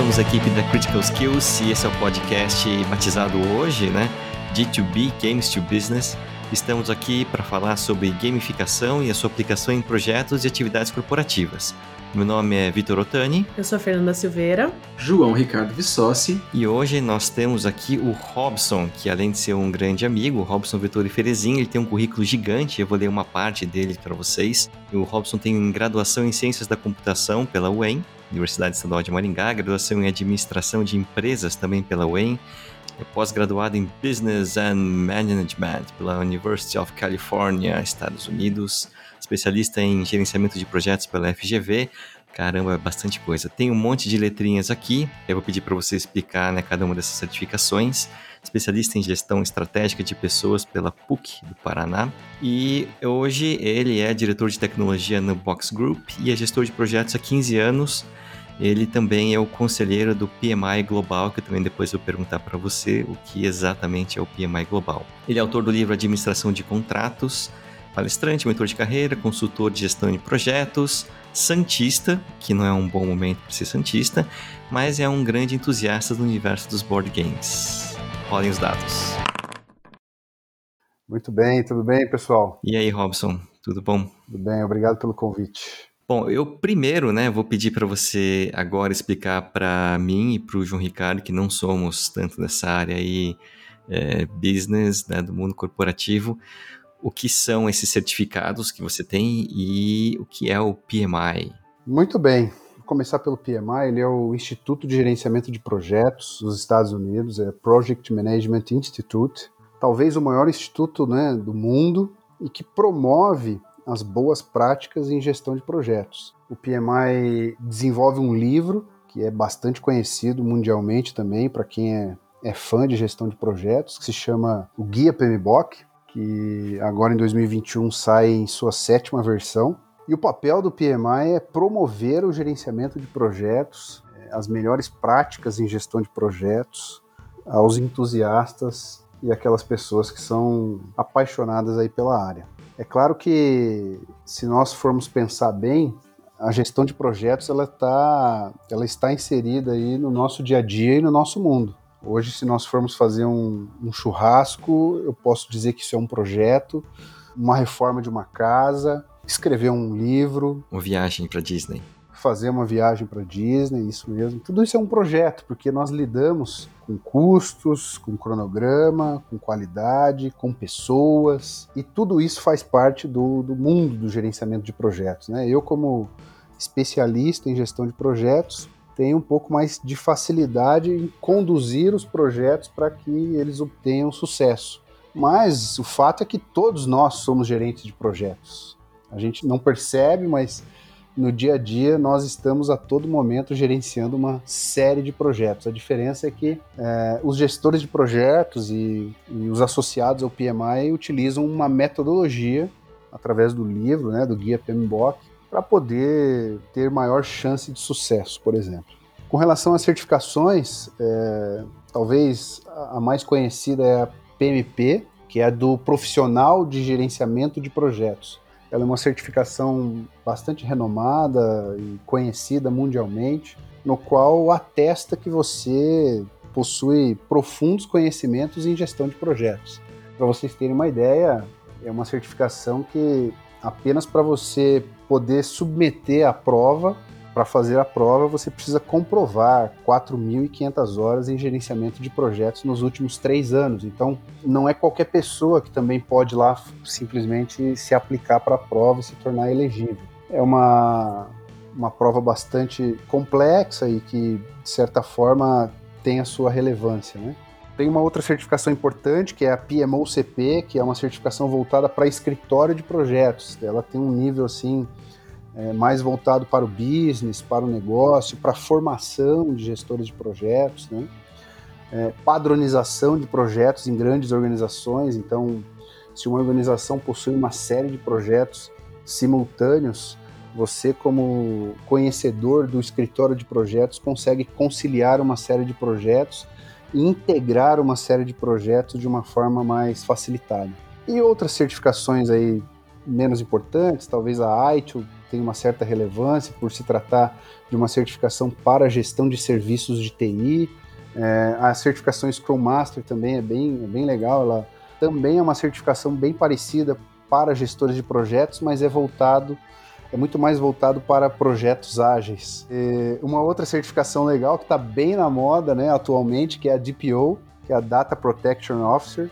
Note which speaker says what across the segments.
Speaker 1: somos a equipe da Critical Skills e esse é o podcast batizado hoje, né? D2B Games to Business. Estamos aqui para falar sobre gamificação e a sua aplicação em projetos e atividades corporativas. Meu nome é Vitor Otani.
Speaker 2: Eu sou a Fernanda Silveira.
Speaker 3: João Ricardo Vissossi.
Speaker 1: E hoje nós temos aqui o Robson, que além de ser um grande amigo, o Robson Vitor Ferezin, ele tem um currículo gigante, eu vou ler uma parte dele para vocês. O Robson tem graduação em Ciências da Computação pela UEM, Universidade Estadual de Maringá, graduação em Administração de Empresas também pela UEM, é pós-graduado em Business and Management pela University of California, Estados Unidos, especialista em gerenciamento de projetos pela FGV. Caramba, é bastante coisa. Tem um monte de letrinhas aqui. Eu vou pedir para você explicar né, cada uma dessas certificações. Especialista em gestão estratégica de pessoas pela PUC do Paraná. E hoje ele é diretor de tecnologia no Box Group e é gestor de projetos há 15 anos ele também é o conselheiro do PMI Global, que eu também depois vou perguntar para você o que exatamente é o PMI Global. Ele é autor do livro Administração de Contratos, palestrante, mentor de carreira, consultor de gestão de projetos, santista, que não é um bom momento para ser santista, mas é um grande entusiasta do universo dos board games. Rolem os dados.
Speaker 4: Muito bem, tudo bem, pessoal?
Speaker 1: E aí, Robson, tudo bom?
Speaker 4: Tudo bem, obrigado pelo convite.
Speaker 1: Bom, eu primeiro, né, vou pedir para você agora explicar para mim e para o João Ricardo, que não somos tanto dessa área aí, é, business, né, do mundo corporativo, o que são esses certificados que você tem e o que é o PMI.
Speaker 4: Muito bem. Vou começar pelo PMI, ele é o Instituto de Gerenciamento de Projetos dos Estados Unidos, é Project Management Institute, talvez o maior instituto né, do mundo e que promove as boas práticas em gestão de projetos. O PMI desenvolve um livro que é bastante conhecido mundialmente também para quem é, é fã de gestão de projetos, que se chama o Guia PMBOK, que agora em 2021 sai em sua sétima versão. E o papel do PMI é promover o gerenciamento de projetos, é, as melhores práticas em gestão de projetos aos entusiastas e aquelas pessoas que são apaixonadas aí pela área. É claro que se nós formos pensar bem, a gestão de projetos ela, tá, ela está inserida aí no nosso dia a dia e no nosso mundo. Hoje, se nós formos fazer um, um churrasco, eu posso dizer que isso é um projeto, uma reforma de uma casa, escrever um livro.
Speaker 1: Uma viagem para Disney
Speaker 4: fazer uma viagem para Disney, isso mesmo. Tudo isso é um projeto, porque nós lidamos com custos, com cronograma, com qualidade, com pessoas, e tudo isso faz parte do, do mundo do gerenciamento de projetos. Né? Eu, como especialista em gestão de projetos, tenho um pouco mais de facilidade em conduzir os projetos para que eles obtenham sucesso. Mas o fato é que todos nós somos gerentes de projetos. A gente não percebe, mas no dia a dia nós estamos a todo momento gerenciando uma série de projetos. A diferença é que é, os gestores de projetos e, e, os associados ao PMI utilizam uma metodologia através do livro, né, do guia PMBOK, para poder ter maior chance de sucesso, por exemplo. Com relação às certificações, é, talvez a mais conhecida é a PMP, que é do profissional de gerenciamento de projetos. Ela é uma certificação bastante renomada e conhecida mundialmente, no qual atesta que você possui profundos conhecimentos em gestão de projetos. Para vocês terem uma ideia, é uma certificação que apenas para você poder submeter a prova para fazer a prova, você precisa comprovar 4.500 horas em gerenciamento de projetos nos últimos três anos. Então, não é qualquer pessoa que também pode lá simplesmente se aplicar para a prova e se tornar elegível. É uma, uma prova bastante complexa e que, de certa forma, tem a sua relevância. Né? Tem uma outra certificação importante, que é a PMO-CP, que é uma certificação voltada para escritório de projetos. Ela tem um nível assim é, mais voltado para o business, para o negócio, para a formação de gestores de projetos, né? É, padronização de projetos em grandes organizações. Então, se uma organização possui uma série de projetos simultâneos, você, como conhecedor do escritório de projetos, consegue conciliar uma série de projetos e integrar uma série de projetos de uma forma mais facilitada. E outras certificações aí menos importantes, talvez a ITIL tem uma certa relevância por se tratar de uma certificação para gestão de serviços de TI. É, a certificação Scrum Master também é bem, é bem legal, ela também é uma certificação bem parecida para gestores de projetos, mas é voltado é muito mais voltado para projetos ágeis. E uma outra certificação legal que está bem na moda né, atualmente, que é a DPO, que é a Data Protection Officer.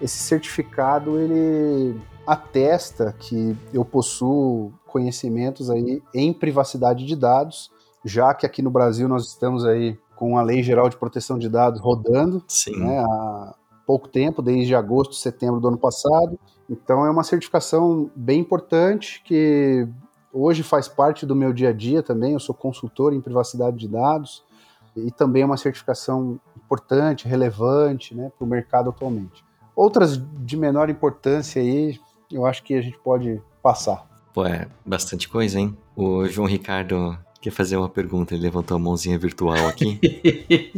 Speaker 4: Esse certificado ele atesta que eu possuo conhecimentos aí em privacidade de dados, já que aqui no Brasil nós estamos aí com a Lei Geral de Proteção de Dados rodando né, há pouco tempo, desde agosto, setembro do ano passado. Então é uma certificação bem importante que hoje faz parte do meu dia a dia também. Eu sou consultor em privacidade de dados e também é uma certificação importante, relevante né, para o mercado atualmente. Outras de menor importância aí, eu acho que a gente pode passar.
Speaker 1: Pô, é bastante coisa, hein? O João Ricardo quer fazer uma pergunta, ele levantou a mãozinha virtual aqui.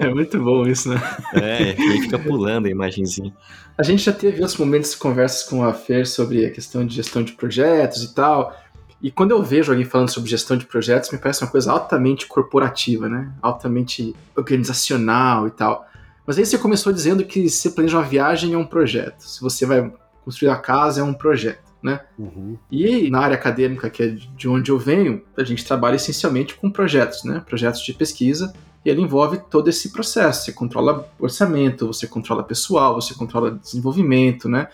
Speaker 3: é muito bom isso, né?
Speaker 1: É, ele fica pulando a imagenzinha.
Speaker 3: A gente já teve outros momentos de conversas com a Fer sobre a questão de gestão de projetos e tal. E quando eu vejo alguém falando sobre gestão de projetos, me parece uma coisa altamente corporativa, né? Altamente organizacional e tal. Mas aí você começou dizendo que se planeja uma viagem é um projeto. Se você vai construir a casa é um projeto, né? Uhum. E na área acadêmica, que é de onde eu venho, a gente trabalha essencialmente com projetos, né? Projetos de pesquisa. E ele envolve todo esse processo. Você controla orçamento, você controla pessoal, você controla desenvolvimento, né?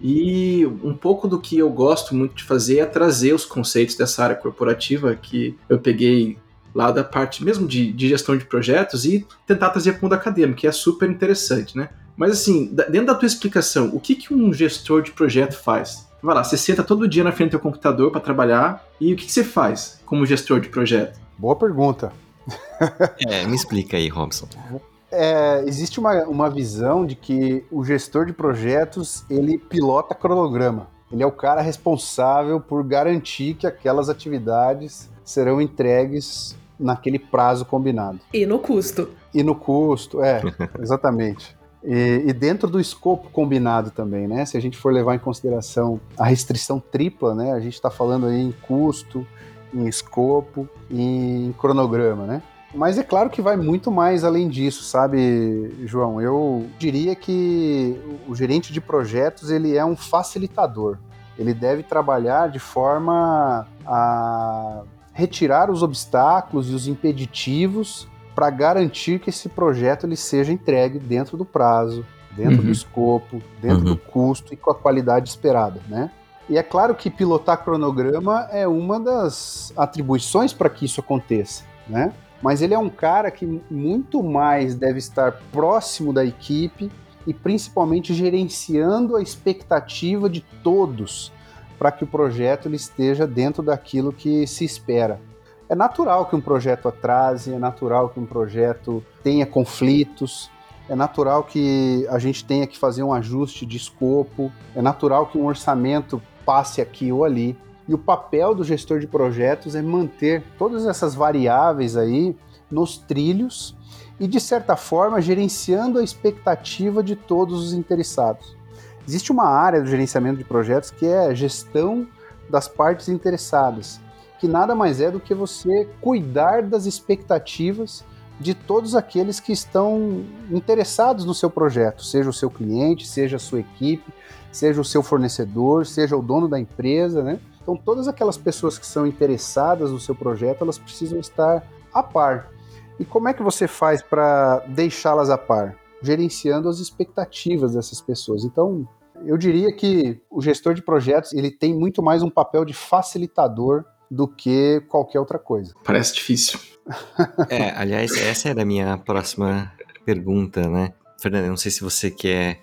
Speaker 3: E um pouco do que eu gosto muito de fazer é trazer os conceitos dessa área corporativa que eu peguei lá da parte mesmo de, de gestão de projetos e tentar trazer para o mundo acadêmico, que é super interessante, né? Mas assim, dentro da tua explicação, o que, que um gestor de projeto faz? Vai lá, você senta todo dia na frente do teu computador para trabalhar e o que, que você faz como gestor de projeto?
Speaker 4: Boa pergunta.
Speaker 1: é, me explica aí, Robson
Speaker 4: é, existe uma, uma visão de que o gestor de projetos ele pilota cronograma. Ele é o cara responsável por garantir que aquelas atividades serão entregues naquele prazo combinado.
Speaker 2: E no custo.
Speaker 4: E no custo, é, exatamente. E, e, dentro do escopo combinado também, né? Se a gente for levar em consideração a restrição tripla, né? A gente está falando aí em custo, em escopo e em cronograma, né? Mas é claro que vai muito mais além disso, sabe, João? Eu diria que o gerente de projetos ele é um facilitador. Ele deve trabalhar de forma a retirar os obstáculos e os impeditivos para garantir que esse projeto ele seja entregue dentro do prazo, dentro uhum. do escopo, dentro uhum. do custo e com a qualidade esperada, né? E é claro que pilotar cronograma é uma das atribuições para que isso aconteça, né? mas ele é um cara que muito mais deve estar próximo da equipe e principalmente gerenciando a expectativa de todos para que o projeto ele esteja dentro daquilo que se espera. É natural que um projeto atrase, é natural que um projeto tenha conflitos, é natural que a gente tenha que fazer um ajuste de escopo, é natural que um orçamento passe aqui ou ali. E o papel do gestor de projetos é manter todas essas variáveis aí nos trilhos e, de certa forma, gerenciando a expectativa de todos os interessados. Existe uma área do gerenciamento de projetos que é a gestão das partes interessadas, que nada mais é do que você cuidar das expectativas de todos aqueles que estão interessados no seu projeto, seja o seu cliente, seja a sua equipe, seja o seu fornecedor, seja o dono da empresa, né? Então, todas aquelas pessoas que são interessadas no seu projeto, elas precisam estar a par. E como é que você faz para deixá-las a par? Gerenciando as expectativas dessas pessoas. Então, eu diria que o gestor de projetos ele tem muito mais um papel de facilitador do que qualquer outra coisa.
Speaker 3: Parece difícil.
Speaker 1: é, aliás, essa era a minha próxima pergunta, né? Fernando, não sei se você quer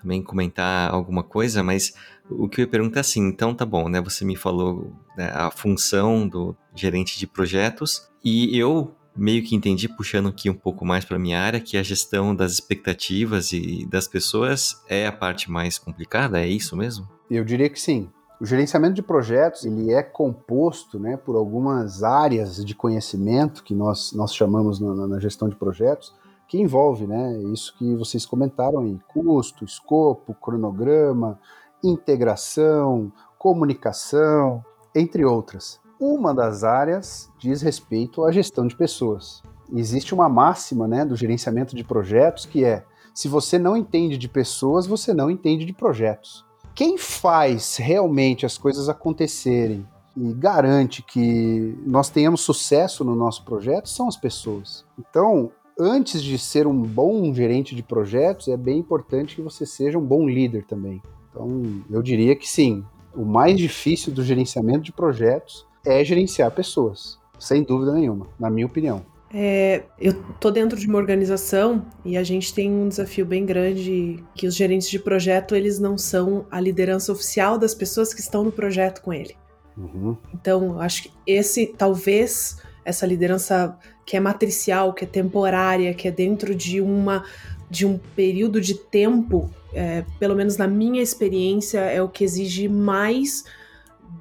Speaker 1: também comentar alguma coisa, mas o que eu ia perguntar é assim, então tá bom, né? Você me falou né, a função do gerente de projetos e eu meio que entendi puxando aqui um pouco mais para minha área que a gestão das expectativas e das pessoas é a parte mais complicada, é isso mesmo?
Speaker 4: Eu diria que sim. O gerenciamento de projetos ele é composto né, por algumas áreas de conhecimento que nós, nós chamamos na, na gestão de projetos, que envolve né, isso que vocês comentaram aí: custo, escopo, cronograma, integração, comunicação, entre outras. Uma das áreas diz respeito à gestão de pessoas. Existe uma máxima né, do gerenciamento de projetos que é: se você não entende de pessoas, você não entende de projetos. Quem faz realmente as coisas acontecerem e garante que nós tenhamos sucesso no nosso projeto são as pessoas. Então, antes de ser um bom gerente de projetos, é bem importante que você seja um bom líder também. Então, eu diria que sim, o mais difícil do gerenciamento de projetos é gerenciar pessoas, sem dúvida nenhuma, na minha opinião.
Speaker 2: É, eu tô dentro de uma organização e a gente tem um desafio bem grande que os gerentes de projeto eles não são a liderança oficial das pessoas que estão no projeto com ele. Uhum. Então, acho que esse talvez essa liderança que é matricial, que é temporária, que é dentro de uma de um período de tempo, é, pelo menos na minha experiência, é o que exige mais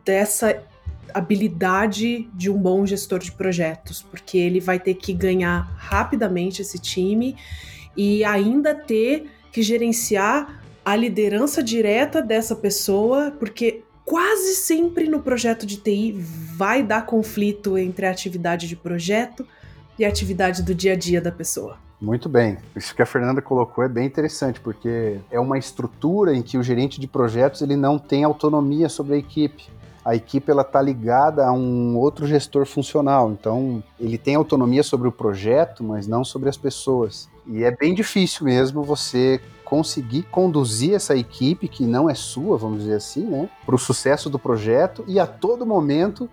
Speaker 2: dessa habilidade de um bom gestor de projetos, porque ele vai ter que ganhar rapidamente esse time e ainda ter que gerenciar a liderança direta dessa pessoa, porque quase sempre no projeto de TI vai dar conflito entre a atividade de projeto e a atividade do dia a dia da pessoa.
Speaker 4: Muito bem. Isso que a Fernanda colocou é bem interessante, porque é uma estrutura em que o gerente de projetos ele não tem autonomia sobre a equipe a equipe ela está ligada a um outro gestor funcional. Então, ele tem autonomia sobre o projeto, mas não sobre as pessoas. E é bem difícil mesmo você conseguir conduzir essa equipe, que não é sua, vamos dizer assim, né, para o sucesso do projeto e a todo momento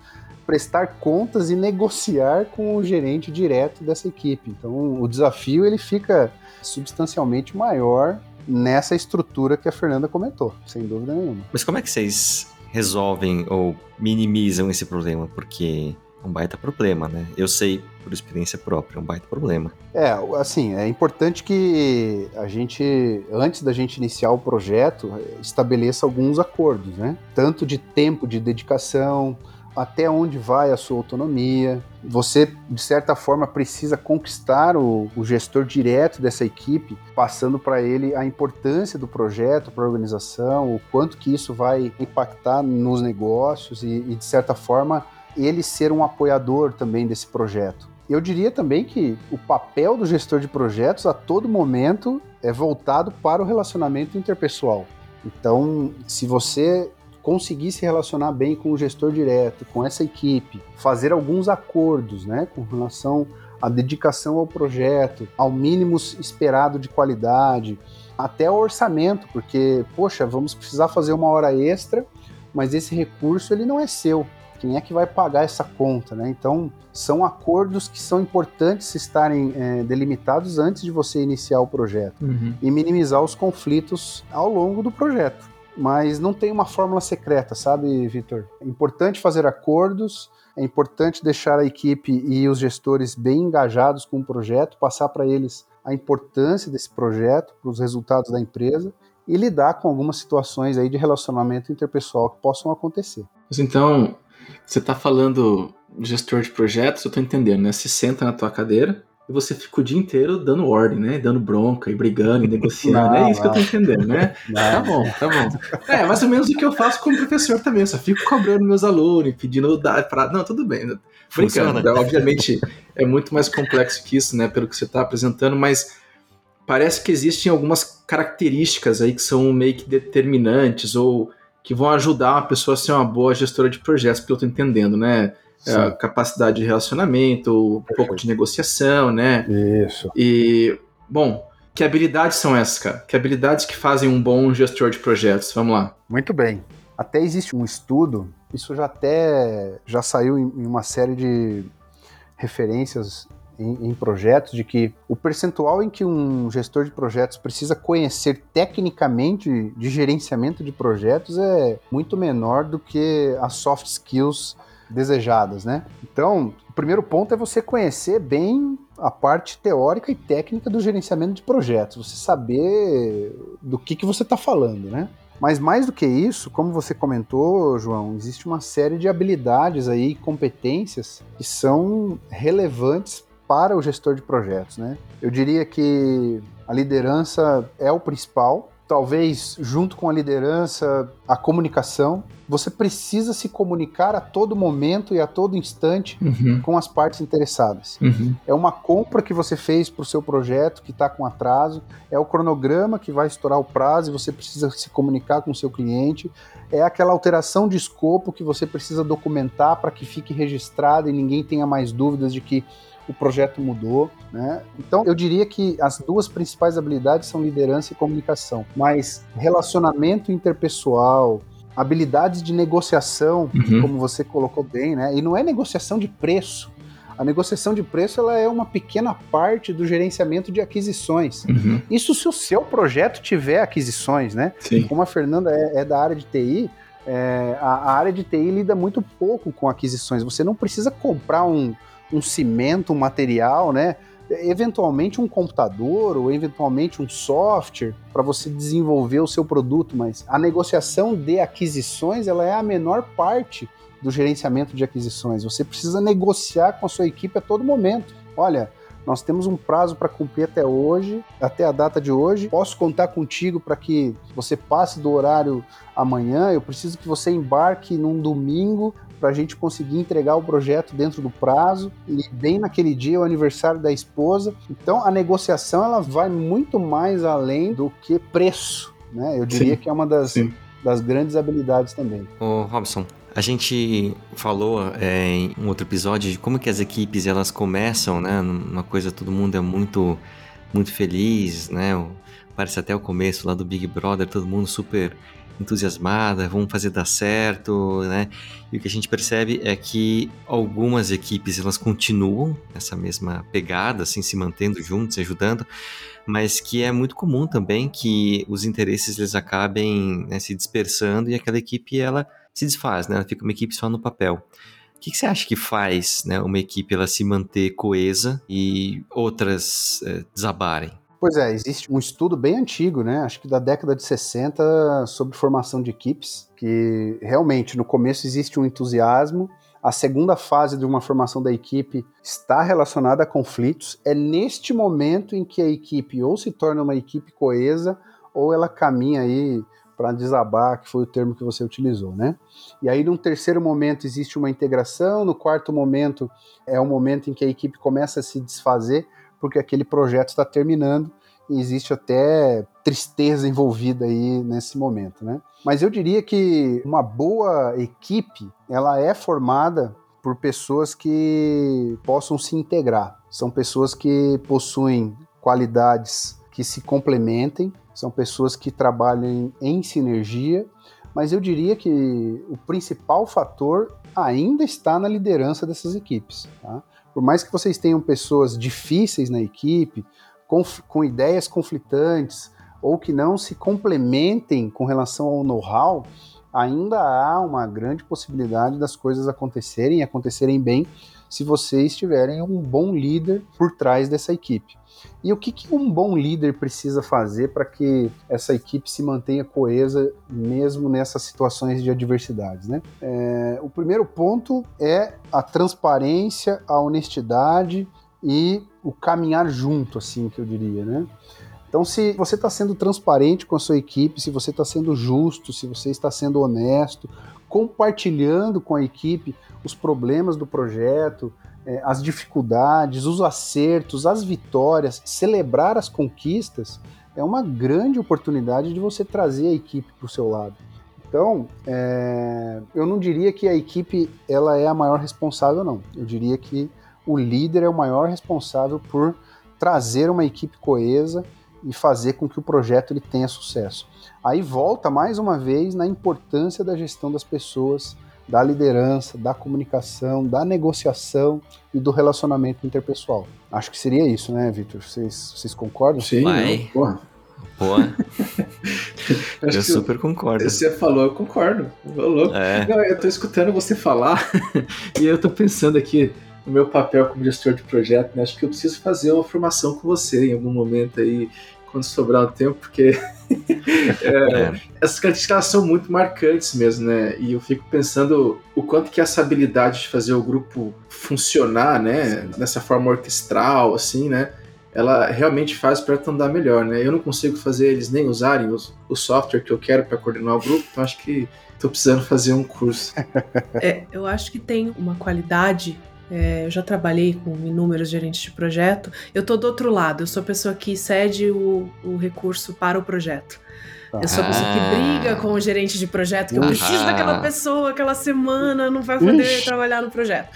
Speaker 4: prestar contas e negociar com o gerente direto dessa equipe. Então, o desafio ele fica substancialmente maior nessa estrutura que a Fernanda comentou, sem dúvida nenhuma.
Speaker 1: Mas como é que vocês resolvem ou minimizam esse problema, porque é um baita problema, né? Eu sei por experiência própria, é um baita problema.
Speaker 4: É, assim, é importante que a gente, antes da gente iniciar o projeto, estabeleça alguns acordos, né? Tanto de tempo de dedicação, até onde vai a sua autonomia. Você, de certa forma, precisa conquistar o, o gestor direto dessa equipe, passando para ele a importância do projeto para a organização, o quanto que isso vai impactar nos negócios e, e, de certa forma, ele ser um apoiador também desse projeto. Eu diria também que o papel do gestor de projetos a todo momento é voltado para o relacionamento interpessoal. Então, se você conseguir se relacionar bem com o gestor direto, com essa equipe, fazer alguns acordos, né, com relação à dedicação ao projeto, ao mínimo esperado de qualidade, até o orçamento, porque, poxa, vamos precisar fazer uma hora extra, mas esse recurso ele não é seu. Quem é que vai pagar essa conta, né? Então, são acordos que são importantes estarem é, delimitados antes de você iniciar o projeto uhum. e minimizar os conflitos ao longo do projeto mas não tem uma fórmula secreta, sabe, Vitor? É importante fazer acordos, é importante deixar a equipe e os gestores bem engajados com o projeto, passar para eles a importância desse projeto, para os resultados da empresa e lidar com algumas situações aí de relacionamento interpessoal que possam acontecer.
Speaker 3: Mas então, você está falando gestor de projetos, eu estou entendendo, né? Você senta na tua cadeira, e você fica o dia inteiro dando ordem, né? Dando bronca e brigando e negociando. Não, é isso não. que eu tô entendendo, né? Não. Tá bom, tá bom. É, mais ou menos o que eu faço como professor também. Eu só fico cobrando meus alunos, pedindo dar para. Não, tudo bem. Brincando. Funciona. Obviamente é muito mais complexo que isso, né? Pelo que você está apresentando, mas parece que existem algumas características aí que são meio que determinantes ou que vão ajudar uma pessoa a ser uma boa gestora de projetos, pelo que eu tô entendendo, né? É, capacidade de relacionamento, um pouco de negociação, né?
Speaker 4: Isso.
Speaker 3: E, bom, que habilidades são essas, cara? Que habilidades que fazem um bom gestor de projetos? Vamos lá.
Speaker 4: Muito bem. Até existe um estudo, isso já até já saiu em uma série de referências em, em, projetos de que o percentual em que um gestor de projetos precisa conhecer tecnicamente de gerenciamento de projetos é muito menor do que as soft skills desejadas, né? Então, o primeiro ponto é você conhecer bem a parte teórica e técnica do gerenciamento de projetos, você saber do que, que você está falando, né? Mas mais do que isso, como você comentou, João, existe uma série de habilidades aí, competências que são relevantes para o gestor de projetos, né? Eu diria que a liderança é o principal, talvez junto com a liderança, a comunicação. Você precisa se comunicar a todo momento e a todo instante uhum. com as partes interessadas. Uhum. É uma compra que você fez para o seu projeto que está com atraso, é o cronograma que vai estourar o prazo e você precisa se comunicar com o seu cliente, é aquela alteração de escopo que você precisa documentar para que fique registrado e ninguém tenha mais dúvidas de que o projeto mudou, né? Então, eu diria que as duas principais habilidades são liderança e comunicação, mas relacionamento interpessoal, habilidades de negociação, uhum. como você colocou bem, né? E não é negociação de preço. A negociação de preço ela é uma pequena parte do gerenciamento de aquisições. Uhum. Isso se o seu projeto tiver aquisições, né? Sim. Como a Fernanda é, é da área de TI, é, a, a, área de TI lida muito pouco com aquisições. Você não precisa comprar um, um cimento, um material, né? Eventualmente um computador ou eventualmente um software para você desenvolver o seu produto, mas a negociação de aquisições ela é a menor parte do gerenciamento de aquisições. Você precisa negociar com a sua equipe a todo momento. Olha, nós temos um prazo para cumprir até hoje, até a data de hoje. Posso contar contigo para que você passe do horário amanhã. Eu preciso que você embarque num domingo para a gente conseguir entregar o projeto dentro do prazo e bem naquele dia é o aniversário da esposa. Então a negociação ela vai muito mais além do que preço, né? Eu diria Sim. que é uma das, das grandes habilidades também.
Speaker 1: Ô Robson, a gente falou é, em um outro episódio de como que as equipes elas começam, né? Uma coisa todo mundo é muito muito feliz, né? Parece até o começo lá do Big Brother, todo mundo super entusiasmada, vamos fazer dar certo, né? E o que a gente percebe é que algumas equipes elas continuam nessa mesma pegada, assim, se mantendo juntos, se ajudando, mas que é muito comum também que os interesses eles acabem né, se dispersando e aquela equipe ela se desfaz, né? Ela fica uma equipe só no papel. O que, que você acha que faz né, uma equipe ela se manter coesa e outras é, desabarem?
Speaker 4: Pois é, existe um estudo bem antigo, né? Acho que da década de 60, sobre formação de equipes, que realmente no começo existe um entusiasmo. A segunda fase de uma formação da equipe está relacionada a conflitos. É neste momento em que a equipe ou se torna uma equipe coesa ou ela caminha aí para desabar, que foi o termo que você utilizou, né? E aí, num terceiro momento, existe uma integração, no quarto momento, é o momento em que a equipe começa a se desfazer, porque aquele projeto está terminando e existe até tristeza envolvida aí nesse momento, né? Mas eu diria que uma boa equipe, ela é formada por pessoas que possam se integrar. São pessoas que possuem qualidades que se complementem, são pessoas que trabalham em sinergia, mas eu diria que o principal fator ainda está na liderança dessas equipes. Tá? Por mais que vocês tenham pessoas difíceis na equipe, com, com ideias conflitantes, ou que não se complementem com relação ao know-how, ainda há uma grande possibilidade das coisas acontecerem e acontecerem bem se vocês tiverem um bom líder por trás dessa equipe. E o que, que um bom líder precisa fazer para que essa equipe se mantenha coesa mesmo nessas situações de adversidades? Né? É, o primeiro ponto é a transparência, a honestidade e o caminhar junto, assim que eu diria, né? Então, se você está sendo transparente com a sua equipe, se você está sendo justo, se você está sendo honesto, compartilhando com a equipe os problemas do projeto, é, as dificuldades, os acertos, as vitórias, celebrar as conquistas, é uma grande oportunidade de você trazer a equipe para o seu lado. Então, é, eu não diria que a equipe ela é a maior responsável, não. Eu diria que o líder é o maior responsável por trazer uma equipe coesa e fazer com que o projeto ele tenha sucesso. Aí volta mais uma vez na importância da gestão das pessoas, da liderança, da comunicação, da negociação e do relacionamento interpessoal. Acho que seria isso, né, Vitor? Vocês, vocês concordam?
Speaker 1: Sim, Vai. porra. Porra. eu super concordo.
Speaker 3: Você falou, eu concordo. Eu, louco. É. Não, eu tô escutando você falar e eu tô pensando aqui no meu papel como gestor de projeto, né? Acho que eu preciso fazer uma formação com você em algum momento aí, quando sobrar um tempo, porque é, é. Essas características são muito marcantes mesmo, né? E eu fico pensando o quanto que essa habilidade de fazer o grupo funcionar, né? Nessa forma orquestral, assim, né? ela realmente faz o projeto andar melhor, né? Eu não consigo fazer eles nem usarem os, o software que eu quero para coordenar o grupo, então acho que estou precisando fazer um curso.
Speaker 2: É, eu acho que tem uma qualidade é, eu já trabalhei com inúmeros gerentes de projeto. Eu estou do outro lado, eu sou a pessoa que cede o, o recurso para o projeto. Eu sou a pessoa que ah. briga com o gerente de projeto, que eu preciso daquela pessoa, aquela semana, não vai poder Ixi. trabalhar no projeto.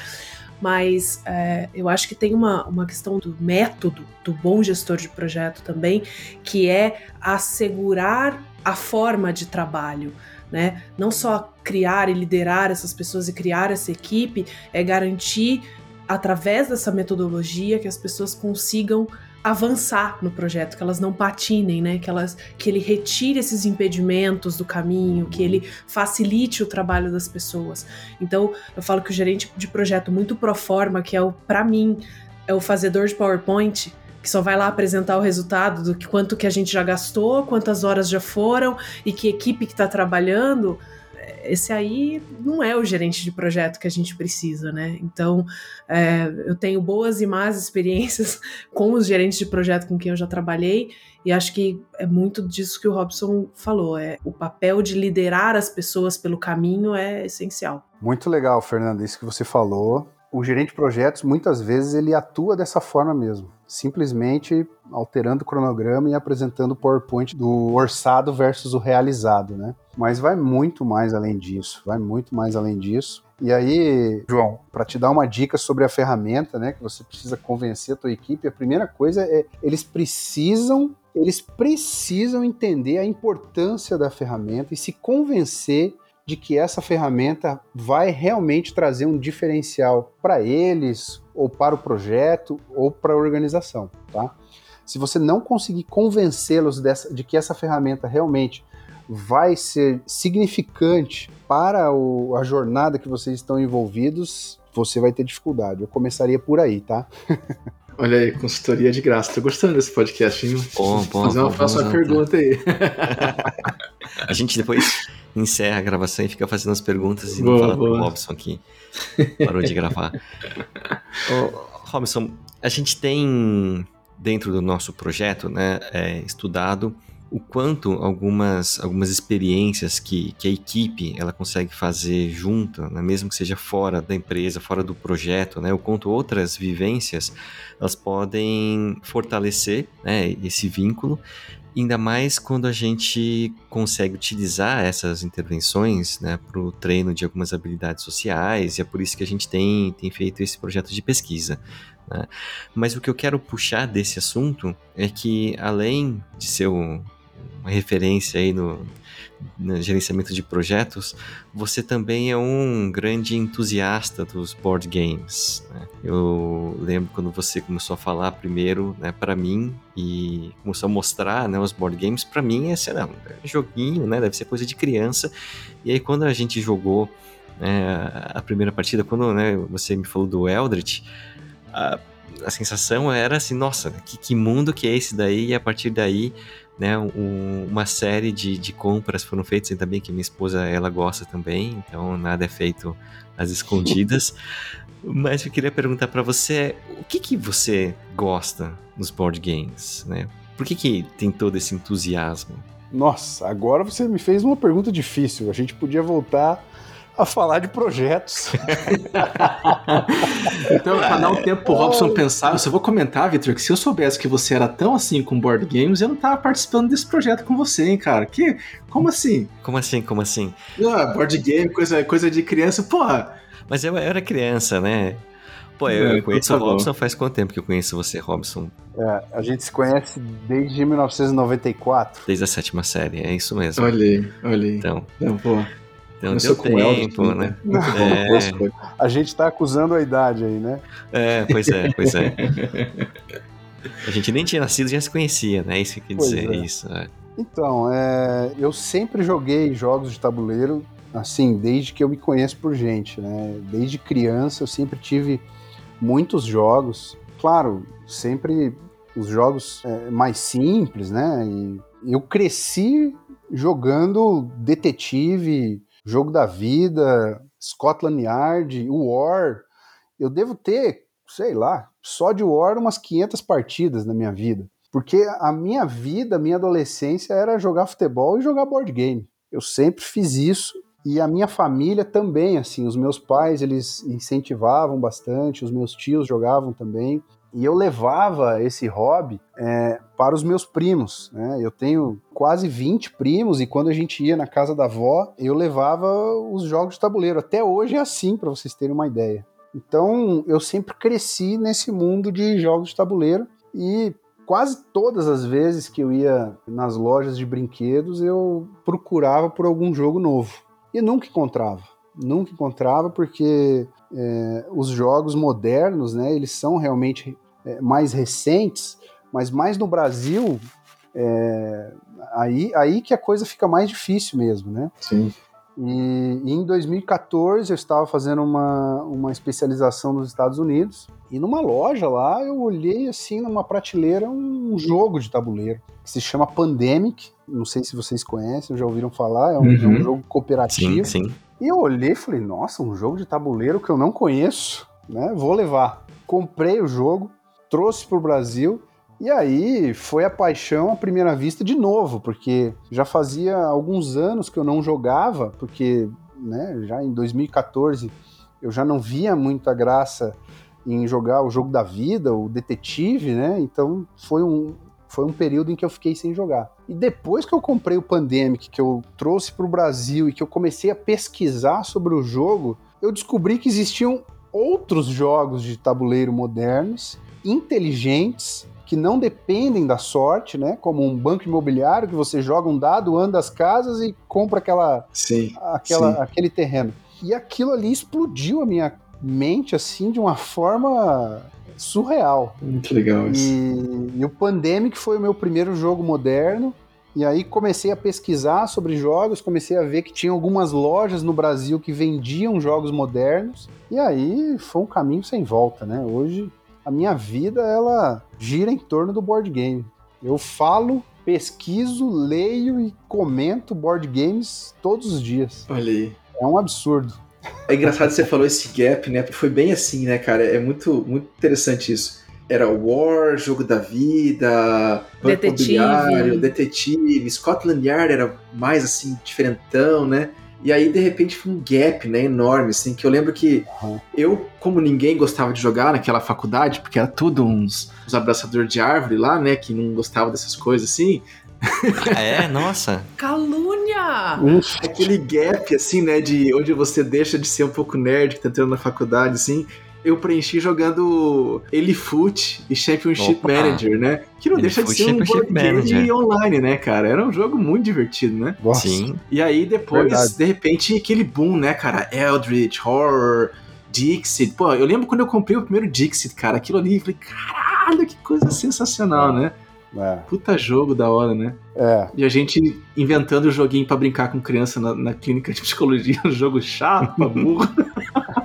Speaker 2: Mas é, eu acho que tem uma, uma questão do método do bom gestor de projeto também, que é assegurar a forma de trabalho né? Não só criar e liderar essas pessoas e criar essa equipe, é garantir através dessa metodologia que as pessoas consigam avançar no projeto, que elas não patinem, né? Que elas que ele retire esses impedimentos do caminho, que ele facilite o trabalho das pessoas. Então, eu falo que o gerente de projeto muito pro forma, que é o para mim, é o fazedor de PowerPoint, que só vai lá apresentar o resultado do que quanto que a gente já gastou, quantas horas já foram e que equipe que está trabalhando, esse aí não é o gerente de projeto que a gente precisa, né? Então, é, eu tenho boas e más experiências com os gerentes de projeto com quem eu já trabalhei e acho que é muito disso que o Robson falou. É o papel de liderar as pessoas pelo caminho é essencial.
Speaker 4: Muito legal, Fernando, isso que você falou o gerente de projetos, muitas vezes, ele atua dessa forma mesmo, simplesmente alterando o cronograma e apresentando o PowerPoint do orçado versus o realizado, né? Mas vai muito mais além disso, vai muito mais além disso. E aí, João, para te dar uma dica sobre a ferramenta, né, que você precisa convencer a tua equipe, a primeira coisa é eles precisam eles precisam entender a importância da ferramenta e se convencer de que essa ferramenta vai realmente trazer um diferencial para eles, ou para o projeto, ou para a organização, tá? Se você não conseguir convencê-los de que essa ferramenta realmente vai ser significante para o, a jornada que vocês estão envolvidos, você vai ter dificuldade. Eu começaria por aí, tá?
Speaker 3: Olha aí, consultoria de graça. Tô gostando desse podcast, hein? Bom, bom, Fazer uma, uma pergunta aí.
Speaker 1: a gente depois encerra a gravação e fica fazendo as perguntas e boa, não fala boa. pro Robson aqui. Parou de gravar. Ô, Robson, a gente tem dentro do nosso projeto, né, é, estudado o quanto algumas, algumas experiências que, que a equipe ela consegue fazer junto, né, mesmo que seja fora da empresa, fora do projeto, né, o quanto outras vivências elas podem fortalecer né, esse vínculo, ainda mais quando a gente consegue utilizar essas intervenções né, para o treino de algumas habilidades sociais, e é por isso que a gente tem, tem feito esse projeto de pesquisa. Né? Mas o que eu quero puxar desse assunto é que, além de ser uma referência aí no, no, gerenciamento de projetos, você também é um grande entusiasta dos board games. Né? Eu lembro quando você começou a falar primeiro, né, para mim e começou a mostrar, né, os board games para mim é, não, é joguinho, né, deve ser coisa de criança. E aí quando a gente jogou né, a primeira partida, quando né, você me falou do Eldritch, a, a sensação era assim, nossa, que, que mundo que é esse daí? E a partir daí né, um, uma série de, de compras foram feitas, ainda bem que minha esposa ela gosta também, então nada é feito às escondidas. Mas eu queria perguntar para você, o que que você gosta nos board games, né? Por que que tem todo esse entusiasmo?
Speaker 4: Nossa, agora você me fez uma pergunta difícil. A gente podia voltar a falar de projetos.
Speaker 3: então, para dar um tempo pro Robson pensar, eu só vou comentar, Victor, que se eu soubesse que você era tão assim com board games, eu não tava participando desse projeto com você, hein, cara. Que, como assim?
Speaker 1: Como assim, como assim?
Speaker 3: Ah, board game, coisa, coisa de criança, porra.
Speaker 1: Mas eu, eu era criança, né? Pô, eu, é, conheço o Robson faz quanto tempo que eu conheço você, Robson?
Speaker 4: É, a gente se conhece desde 1994.
Speaker 1: Desde a sétima série, é isso mesmo.
Speaker 3: Olhei, olhei. Então, então pô.
Speaker 1: Então Começou deu tempo, né? né?
Speaker 4: É. A gente tá acusando a idade aí, né?
Speaker 1: É, pois é, pois é. A gente nem tinha nascido, já se conhecia, né? Isso que quer dizer, é. isso. É.
Speaker 4: Então, é, eu sempre joguei jogos de tabuleiro, assim, desde que eu me conheço por gente, né? Desde criança eu sempre tive muitos jogos. Claro, sempre os jogos é, mais simples, né? E eu cresci jogando detetive, Jogo da Vida, Scotland Yard, War. Eu devo ter, sei lá, só de War umas 500 partidas na minha vida. Porque a minha vida, a minha adolescência era jogar futebol e jogar board game. Eu sempre fiz isso e a minha família também, assim, os meus pais, eles incentivavam bastante, os meus tios jogavam também. E eu levava esse hobby é, para os meus primos. Né? Eu tenho quase 20 primos e quando a gente ia na casa da avó, eu levava os jogos de tabuleiro. Até hoje é assim, para vocês terem uma ideia. Então eu sempre cresci nesse mundo de jogos de tabuleiro e quase todas as vezes que eu ia nas lojas de brinquedos eu procurava por algum jogo novo e nunca encontrava. Nunca encontrava porque é, os jogos modernos, né, eles são realmente é, mais recentes, mas mais no Brasil, é, aí, aí que a coisa fica mais difícil mesmo, né?
Speaker 3: Sim.
Speaker 4: E, e, em 2014 eu estava fazendo uma, uma especialização nos Estados Unidos e numa loja lá eu olhei assim numa prateleira um jogo de tabuleiro que se chama Pandemic. Não sei se vocês conhecem, já ouviram falar. É um, uhum. é um jogo cooperativo.
Speaker 1: Sim, sim.
Speaker 4: E eu olhei e falei, nossa, um jogo de tabuleiro que eu não conheço, né? Vou levar. Comprei o jogo, trouxe para o Brasil. E aí foi a paixão à primeira vista de novo, porque já fazia alguns anos que eu não jogava, porque né, já em 2014 eu já não via muita graça em jogar o jogo da vida, o detetive, né? Então foi um, foi um período em que eu fiquei sem jogar. E depois que eu comprei o Pandemic, que eu trouxe para o Brasil e que eu comecei a pesquisar sobre o jogo, eu descobri que existiam outros jogos de tabuleiro modernos inteligentes que não dependem da sorte, né? Como um banco imobiliário que você joga um dado, anda as casas e compra aquela,
Speaker 3: sim,
Speaker 4: aquela
Speaker 3: sim.
Speaker 4: aquele terreno. E aquilo ali explodiu a minha mente assim de uma forma surreal.
Speaker 3: Muito legal isso.
Speaker 4: E, e o Pandemic foi o meu primeiro jogo moderno. E aí comecei a pesquisar sobre jogos, comecei a ver que tinha algumas lojas no Brasil que vendiam jogos modernos. E aí foi um caminho sem volta, né? Hoje a minha vida ela gira em torno do board game. Eu falo, pesquiso, leio e comento board games todos os dias.
Speaker 3: Olha aí.
Speaker 4: É um absurdo.
Speaker 3: É engraçado que você falou esse gap, né? Foi bem assim, né, cara? É muito, muito interessante isso. Era War, Jogo da Vida,
Speaker 2: Detetive.
Speaker 3: Detetive, Scotland Yard era mais assim, diferentão, né? E aí, de repente, foi um gap, né, enorme, assim, que eu lembro que uhum. eu, como ninguém gostava de jogar naquela faculdade, porque era tudo uns, uns abraçadores de árvore lá, né, que não gostava dessas coisas, assim...
Speaker 1: Ah, é? Nossa!
Speaker 2: Calúnia!
Speaker 3: Aquele gap, assim, né, de onde você deixa de ser um pouco nerd que tá entrando na faculdade, assim, eu preenchi jogando Elifoot e Championship Opa. Manager, né? Que não deixa de ser um board game online, né, cara? Era um jogo muito divertido, né?
Speaker 1: Nossa. Sim.
Speaker 3: E aí depois, Verdade. de repente, aquele boom, né, cara? Eldritch, Horror, Dixit. Pô, eu lembro quando eu comprei o primeiro Dixit, cara. Aquilo ali, eu falei, caralho, que coisa sensacional, né? É. Puta jogo da hora, né?
Speaker 4: É.
Speaker 3: E a gente inventando o joguinho para brincar com criança na, na, clínica de psicologia, um jogo chato, burro.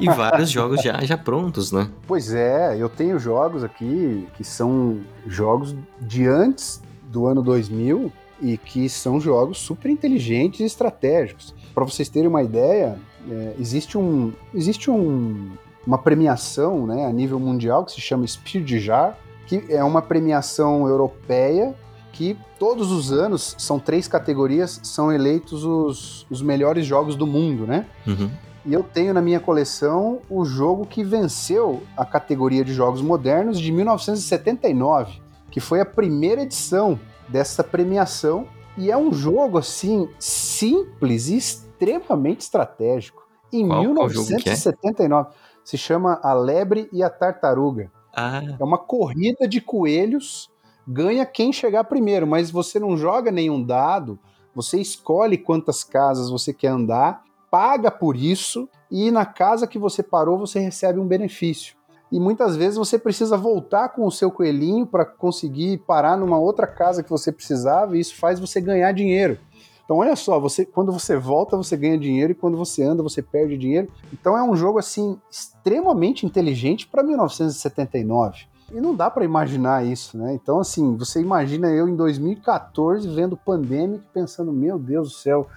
Speaker 1: E vários jogos já, já prontos, né?
Speaker 4: Pois é, eu tenho jogos aqui que são jogos de antes do ano 2000 e que são jogos super inteligentes e estratégicos. Para vocês terem uma ideia, é, existe um existe um, uma premiação, né, a nível mundial que se chama Speed Jar, que é uma premiação europeia que todos os anos são três categorias, são eleitos os, os melhores jogos do mundo, né?
Speaker 1: Uhum.
Speaker 4: E eu tenho na minha coleção o jogo que venceu a categoria de jogos modernos de 1979, que foi a primeira edição dessa premiação. E é um jogo assim simples e extremamente estratégico. Em
Speaker 1: qual,
Speaker 4: 1979
Speaker 1: qual
Speaker 4: é? se chama A Lebre e a Tartaruga.
Speaker 1: Ah.
Speaker 4: É uma corrida de coelhos, ganha quem chegar primeiro, mas você não joga nenhum dado, você escolhe quantas casas você quer andar, paga por isso e na casa que você parou você recebe um benefício. E muitas vezes você precisa voltar com o seu coelhinho para conseguir parar numa outra casa que você precisava e isso faz você ganhar dinheiro. Então olha só, você quando você volta você ganha dinheiro e quando você anda você perde dinheiro. Então é um jogo assim extremamente inteligente para 1979. E não dá para imaginar isso, né? Então assim, você imagina eu em 2014 vendo Pandemic pensando, meu Deus do céu,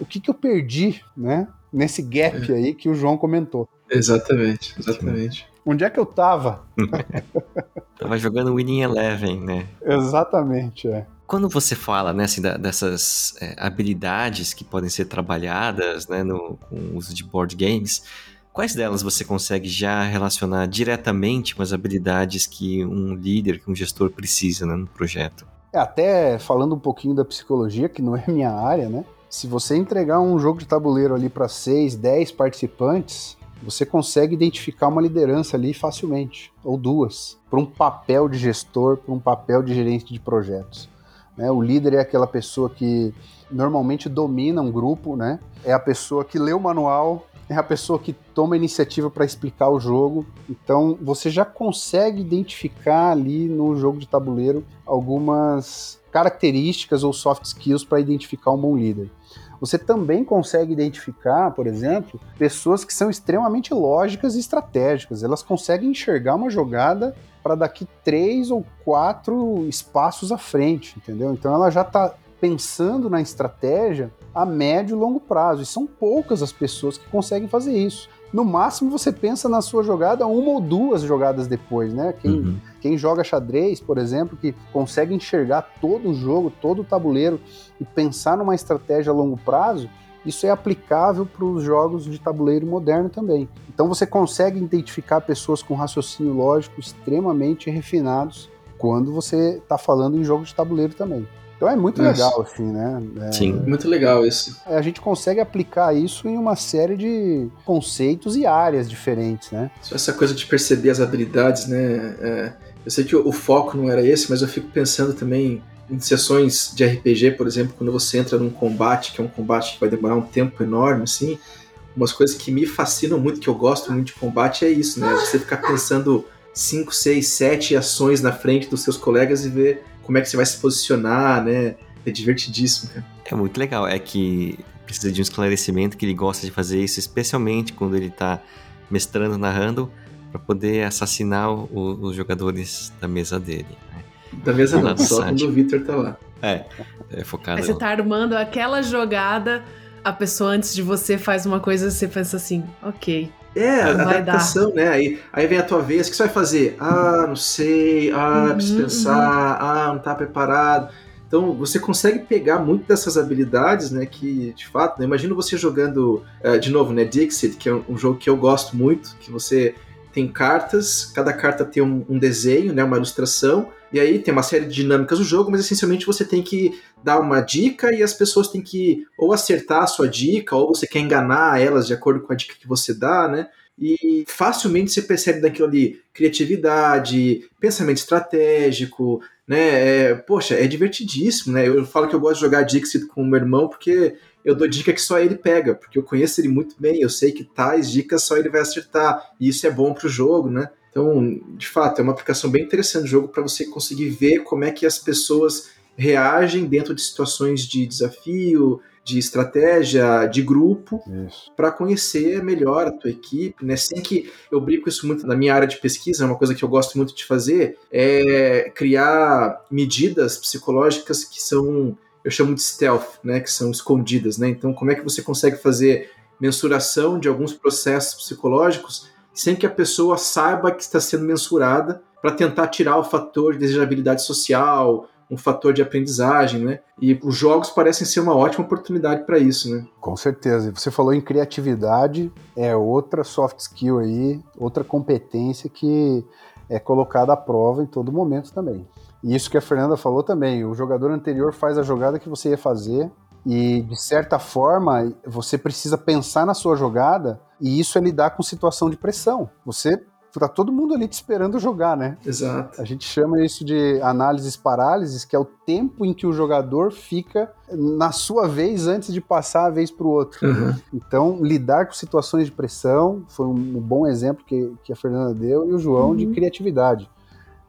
Speaker 4: o que que eu perdi, né? Nesse gap é. aí que o João comentou.
Speaker 3: Exatamente, exatamente.
Speaker 4: Onde é que eu tava?
Speaker 1: tava jogando Winning Eleven, né?
Speaker 4: Exatamente, é.
Speaker 1: Quando você fala né, assim, da, dessas é, habilidades que podem ser trabalhadas né, no, com o uso de board games, quais delas você consegue já relacionar diretamente com as habilidades que um líder, que um gestor precisa né, no projeto?
Speaker 4: É, até falando um pouquinho da psicologia, que não é minha área, né? Se você entregar um jogo de tabuleiro ali para 6, 10 participantes, você consegue identificar uma liderança ali facilmente, ou duas, para um papel de gestor, para um papel de gerente de projetos. Né? O líder é aquela pessoa que normalmente domina um grupo, né? é a pessoa que lê o manual, é a pessoa que toma a iniciativa para explicar o jogo. Então você já consegue identificar ali no jogo de tabuleiro algumas características ou soft skills para identificar um bom líder. Você também consegue identificar, por exemplo, pessoas que são extremamente lógicas e estratégicas. Elas conseguem enxergar uma jogada para daqui três ou quatro espaços à frente, entendeu? Então ela já está pensando na estratégia a médio e longo prazo. E são poucas as pessoas que conseguem fazer isso. No máximo você pensa na sua jogada uma ou duas jogadas depois, né? Quem, uhum. quem joga xadrez, por exemplo, que consegue enxergar todo o jogo, todo o tabuleiro e pensar numa estratégia a longo prazo, isso é aplicável para os jogos de tabuleiro moderno também. Então você consegue identificar pessoas com raciocínio lógico extremamente refinados quando você está falando em jogo de tabuleiro também. Então é muito legal, assim, né? É,
Speaker 3: Sim, muito legal isso.
Speaker 4: A gente consegue aplicar isso em uma série de conceitos e áreas diferentes, né?
Speaker 3: Essa coisa de perceber as habilidades, né? É, eu sei que o, o foco não era esse, mas eu fico pensando também em sessões de RPG, por exemplo, quando você entra num combate, que é um combate que vai demorar um tempo enorme, assim, umas coisas que me fascinam muito, que eu gosto muito de combate, é isso, né? Você ficar pensando 5, 6, 7 ações na frente dos seus colegas e ver como é que você vai se posicionar, né? É divertidíssimo, cara.
Speaker 1: É muito legal. É que precisa de um esclarecimento que ele gosta de fazer isso, especialmente quando ele tá mestrando, narrando, para poder assassinar o, os jogadores da mesa dele. Né?
Speaker 3: Da mesa não, só quando o Victor tá lá.
Speaker 1: É, é focado.
Speaker 2: Aí você tá armando aquela jogada, a pessoa antes de você faz uma coisa, você pensa assim, ok.
Speaker 3: É, adaptação, dar. né? Aí, aí vem a tua vez, o que você vai fazer? Ah, não sei, ah, uhum, preciso pensar, uhum. ah, não tá preparado. Então você consegue pegar muito dessas habilidades, né? Que de fato, né, imagina você jogando uh, de novo, né? Dixit, que é um, um, jogo que eu gosto muito, que você tem cartas, cada carta tem um, um desenho, né? Uma ilustração. E aí tem uma série de dinâmicas do jogo, mas essencialmente você tem que dar uma dica e as pessoas têm que ou acertar a sua dica, ou você quer enganar elas de acordo com a dica que você dá, né? E facilmente você percebe daquilo ali criatividade, pensamento estratégico, né? É, poxa, é divertidíssimo, né? Eu falo que eu gosto de jogar Dixit com o meu irmão porque eu dou dica que só ele pega, porque eu conheço ele muito bem, eu sei que tais dicas só ele vai acertar, e isso é bom pro jogo, né? Então, de fato, é uma aplicação bem interessante do jogo para você conseguir ver como é que as pessoas reagem dentro de situações de desafio, de estratégia, de grupo, para conhecer melhor a tua equipe, né? Sem que eu brinco isso muito na minha área de pesquisa, é uma coisa que eu gosto muito de fazer, é criar medidas psicológicas que são, eu chamo de stealth, né? Que são escondidas, né? Então, como é que você consegue fazer mensuração de alguns processos psicológicos sem que a pessoa saiba que está sendo mensurada para tentar tirar o fator de desejabilidade social, um fator de aprendizagem, né? E os jogos parecem ser uma ótima oportunidade para isso, né?
Speaker 4: Com certeza. Você falou em criatividade, é outra soft skill aí, outra competência que é colocada à prova em todo momento também. E isso que a Fernanda falou também, o jogador anterior faz a jogada que você ia fazer, e, de certa forma, você precisa pensar na sua jogada e isso é lidar com situação de pressão. Você tá todo mundo ali te esperando jogar, né?
Speaker 3: Exato.
Speaker 4: A gente chama isso de análises parálises, que é o tempo em que o jogador fica na sua vez antes de passar a vez para o outro. Uhum. Então, lidar com situações de pressão foi um bom exemplo que, que a Fernanda deu e o João uhum. de criatividade.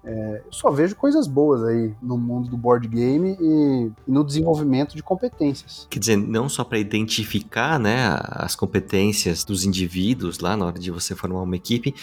Speaker 4: É, eu só vejo coisas boas aí no mundo do board game e, e no desenvolvimento de competências.
Speaker 1: Quer dizer, não só para identificar né, as competências dos indivíduos lá na hora de você formar uma equipe,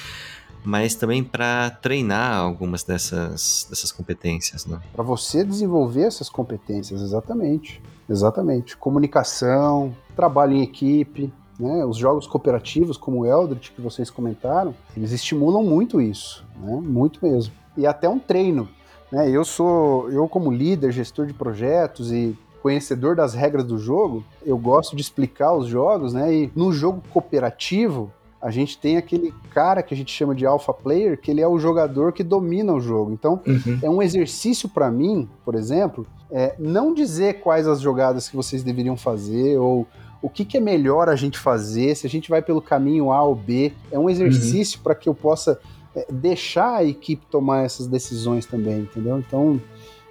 Speaker 1: mas também para treinar algumas dessas, dessas competências. Né?
Speaker 4: Para você desenvolver essas competências, exatamente. Exatamente. Comunicação, trabalho em equipe, Né? Os jogos cooperativos, como o Eldritch, que vocês comentaram, eles estimulam muito isso, né? muito mesmo. E até um treino. Né? Eu sou, eu como líder, gestor de projetos e conhecedor das regras do jogo, eu gosto de explicar os jogos, né? E no jogo cooperativo, a gente tem aquele cara que a gente chama de alpha player, que ele é o jogador que domina o jogo. Então, uhum. é um exercício para mim, por exemplo, é não dizer quais as jogadas que vocês deveriam fazer ou o que, que, é melhor a gente fazer, se a gente vai pelo caminho A ou B. É um exercício uhum. para que eu possa é, deixar a equipe tomar essas decisões também, entendeu? Então,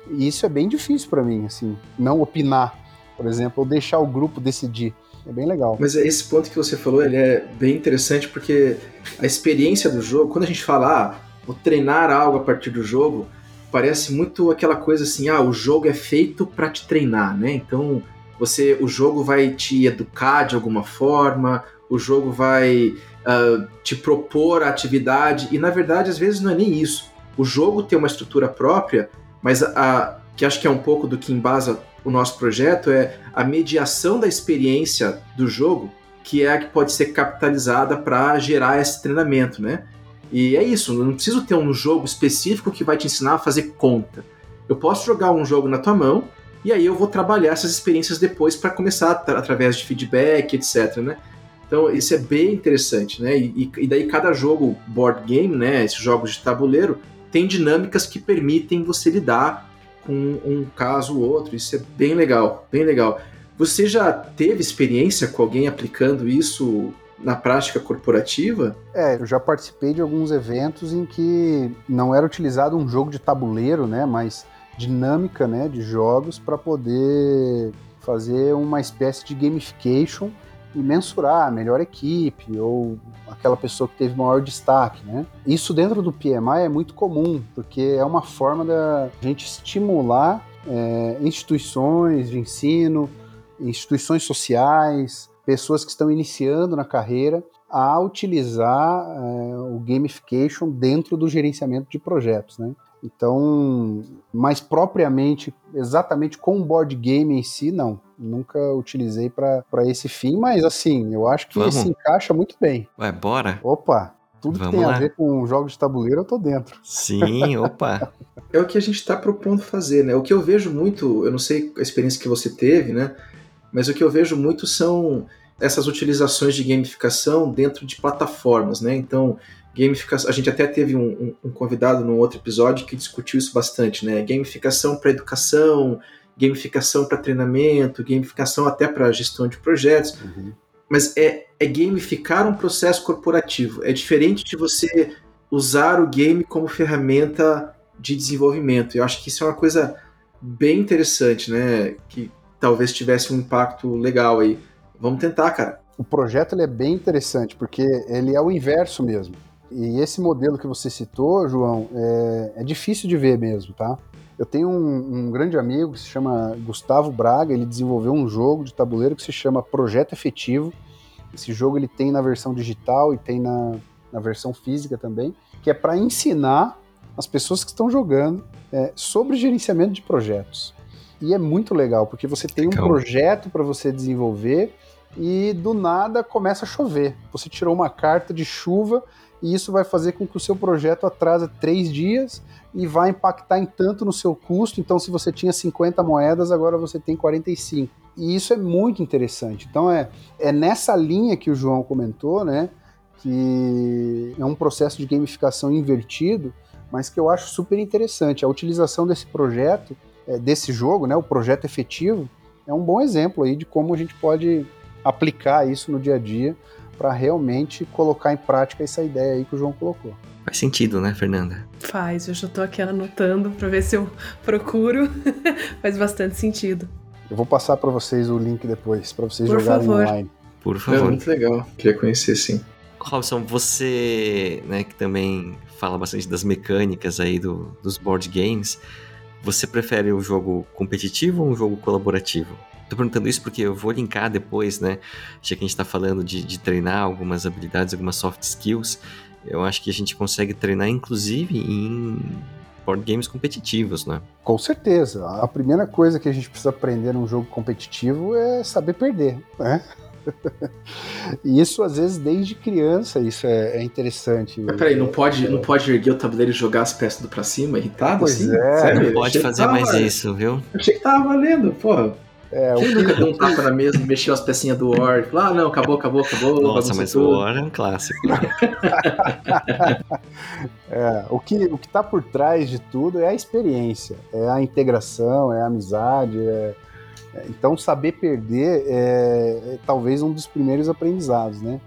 Speaker 4: isso é bem difícil para mim, assim, não opinar, por exemplo, ou deixar o grupo decidir. É bem legal.
Speaker 3: Mas esse ponto que você falou, ele é bem interessante porque a experiência do jogo, quando a gente fala, ah, treinar algo a partir do jogo, parece muito aquela coisa assim, ah, o jogo é feito para te treinar, né? Então, você, o jogo vai te educar de alguma forma, o jogo vai uh, te propor a atividade, e na verdade, às vezes não é nem isso. O jogo tem uma estrutura própria, mas a, a que acho que é um pouco do que embasa o nosso projeto é a mediação da experiência do jogo, que é a que pode ser capitalizada para gerar esse treinamento, né? E é isso, não preciso ter um jogo específico que vai te ensinar a fazer conta. Eu posso jogar um jogo na tua mão e aí eu vou trabalhar essas experiências depois para começar através de feedback, etc, né? Então isso é bem interessante, né? E, e daí cada jogo board game, né? Esses jogos de tabuleiro tem dinâmicas que permitem você lidar com um caso ou outro. Isso é bem legal, bem legal. Você já teve experiência com alguém aplicando isso na prática corporativa?
Speaker 4: É, eu já participei de alguns eventos em que não era utilizado um jogo de tabuleiro, né, mas dinâmica, né, de jogos para poder fazer uma espécie de gamification e mensurar a melhor equipe ou aquela pessoa que teve maior destaque, né? Isso dentro do PMI é muito comum, porque é uma forma da gente estimular é, instituições de ensino, instituições sociais, pessoas que estão iniciando na carreira a utilizar é, o gamification dentro do gerenciamento de projetos, né? Então, mais propriamente, exatamente com o board game em si, não. Nunca utilizei para esse fim, mas assim, eu acho que Vamos. se encaixa muito bem.
Speaker 1: Ué, bora?
Speaker 4: Opa, tudo Vamos que tem lá. a ver com jogos de tabuleiro, eu tô dentro.
Speaker 1: Sim, opa.
Speaker 3: é o que a gente está propondo fazer, né? O que eu vejo muito, eu não sei a experiência que você teve, né? Mas o que eu vejo muito são essas utilizações de gamificação dentro de plataformas, né? Então, gamificação. A gente até teve um, um, um convidado num outro episódio que discutiu isso bastante, né? Gamificação para educação, gamificação para treinamento, gamificação até para gestão de projetos. Uhum. Mas é, é gamificar um processo corporativo. É diferente de você usar o game como ferramenta de desenvolvimento. Eu acho que isso é uma coisa bem interessante, né? Que talvez tivesse um impacto legal aí. Vamos tentar, cara.
Speaker 4: O projeto ele é bem interessante porque ele é o inverso mesmo. E esse modelo que você citou, João, é, é difícil de ver mesmo, tá? Eu tenho um, um, grande amigo que se chama Gustavo Braga, ele desenvolveu um jogo de tabuleiro que se chama Projeto Efetivo. Esse jogo ele tem na versão digital e tem na, na versão física também, que é para ensinar as pessoas que estão jogando é, sobre gerenciamento de projetos. E é muito legal, porque você tem um projeto para você desenvolver e do nada começa a chover. Você tirou uma carta de chuva e isso vai fazer com que o seu projeto atrasa três dias e vai impactar em tanto no seu custo. Então, se você tinha 50 moedas, agora você tem 45. E isso é muito interessante. Então, é, é nessa linha que o João comentou, né? Que é um processo de gamificação invertido, mas que eu acho super interessante. A utilização desse projeto, é, desse jogo, né? O projeto efetivo, é um bom exemplo aí de como a gente pode aplicar isso no dia a dia para realmente colocar em prática essa ideia aí que o João colocou.
Speaker 1: Faz sentido, né, Fernanda?
Speaker 2: Faz, eu já tô aqui anotando para ver se eu procuro. Faz bastante sentido.
Speaker 4: Eu vou passar para vocês o link depois, para vocês Por jogarem favor. online.
Speaker 1: Por favor. É
Speaker 3: muito legal, queria conhecer sim.
Speaker 1: Robson, você, né, que também fala bastante das mecânicas aí do, dos board games, você prefere o jogo competitivo ou um jogo colaborativo? Tô perguntando isso porque eu vou linkar depois, né? Já que a gente tá falando de, de treinar algumas habilidades, algumas soft skills, eu acho que a gente consegue treinar inclusive em board games competitivos, né?
Speaker 4: Com certeza. A primeira coisa que a gente precisa aprender num jogo competitivo é saber perder, né? e isso, às vezes, desde criança, isso é, é interessante.
Speaker 3: Mas peraí, não pode, não pode erguer o tabuleiro e jogar as peças do pra cima, irritado
Speaker 4: Pois
Speaker 3: assim?
Speaker 4: é.
Speaker 3: Sério?
Speaker 1: Não pode fazer
Speaker 3: tava-
Speaker 1: mais isso, viu?
Speaker 3: Achei que tava valendo, porra.
Speaker 4: É,
Speaker 3: Quem
Speaker 4: que-
Speaker 3: nunca deu um tapa na mesa mexeu as pecinhas do War? Falou, ah, não, acabou, acabou, acabou.
Speaker 1: Nossa, mas
Speaker 3: tudo.
Speaker 1: o War é um clássico.
Speaker 4: É, o que o que está por trás de tudo é a experiência, é a integração, é a amizade. é- então, saber perder é, é talvez um dos primeiros aprendizados, né?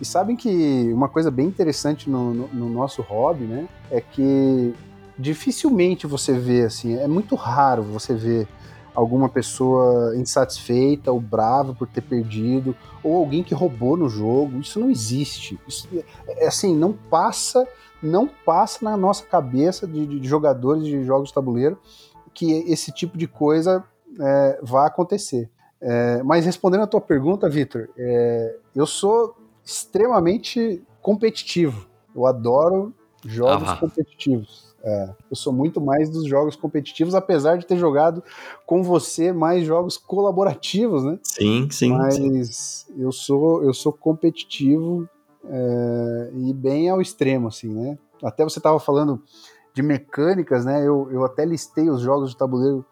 Speaker 4: E sabem que uma coisa bem interessante no, no- no nosso hobby, né, é que dificilmente você vê assim, é muito raro você ver alguma pessoa insatisfeita ou brava por ter perdido, ou alguém que roubou no jogo. Isso não existe. Isso, é assim, não passa não passa na nossa cabeça de, de jogadores de jogos de tabuleiro que esse tipo de coisa é, vá acontecer. É, mas respondendo a tua pergunta, Vitor, é, eu sou extremamente competitivo. Eu adoro jogos
Speaker 1: Ah, vá.
Speaker 4: competitivos. É, eu sou muito mais dos jogos competitivos, apesar de ter jogado com você mais jogos colaborativos, né?
Speaker 1: Sim, sim, sim.
Speaker 4: Mas eu sou eu sou competitivo é, e bem ao extremo, assim, né? Até você estava falando de mecânicas, né? Eu, eu até listei os jogos de tabuleiro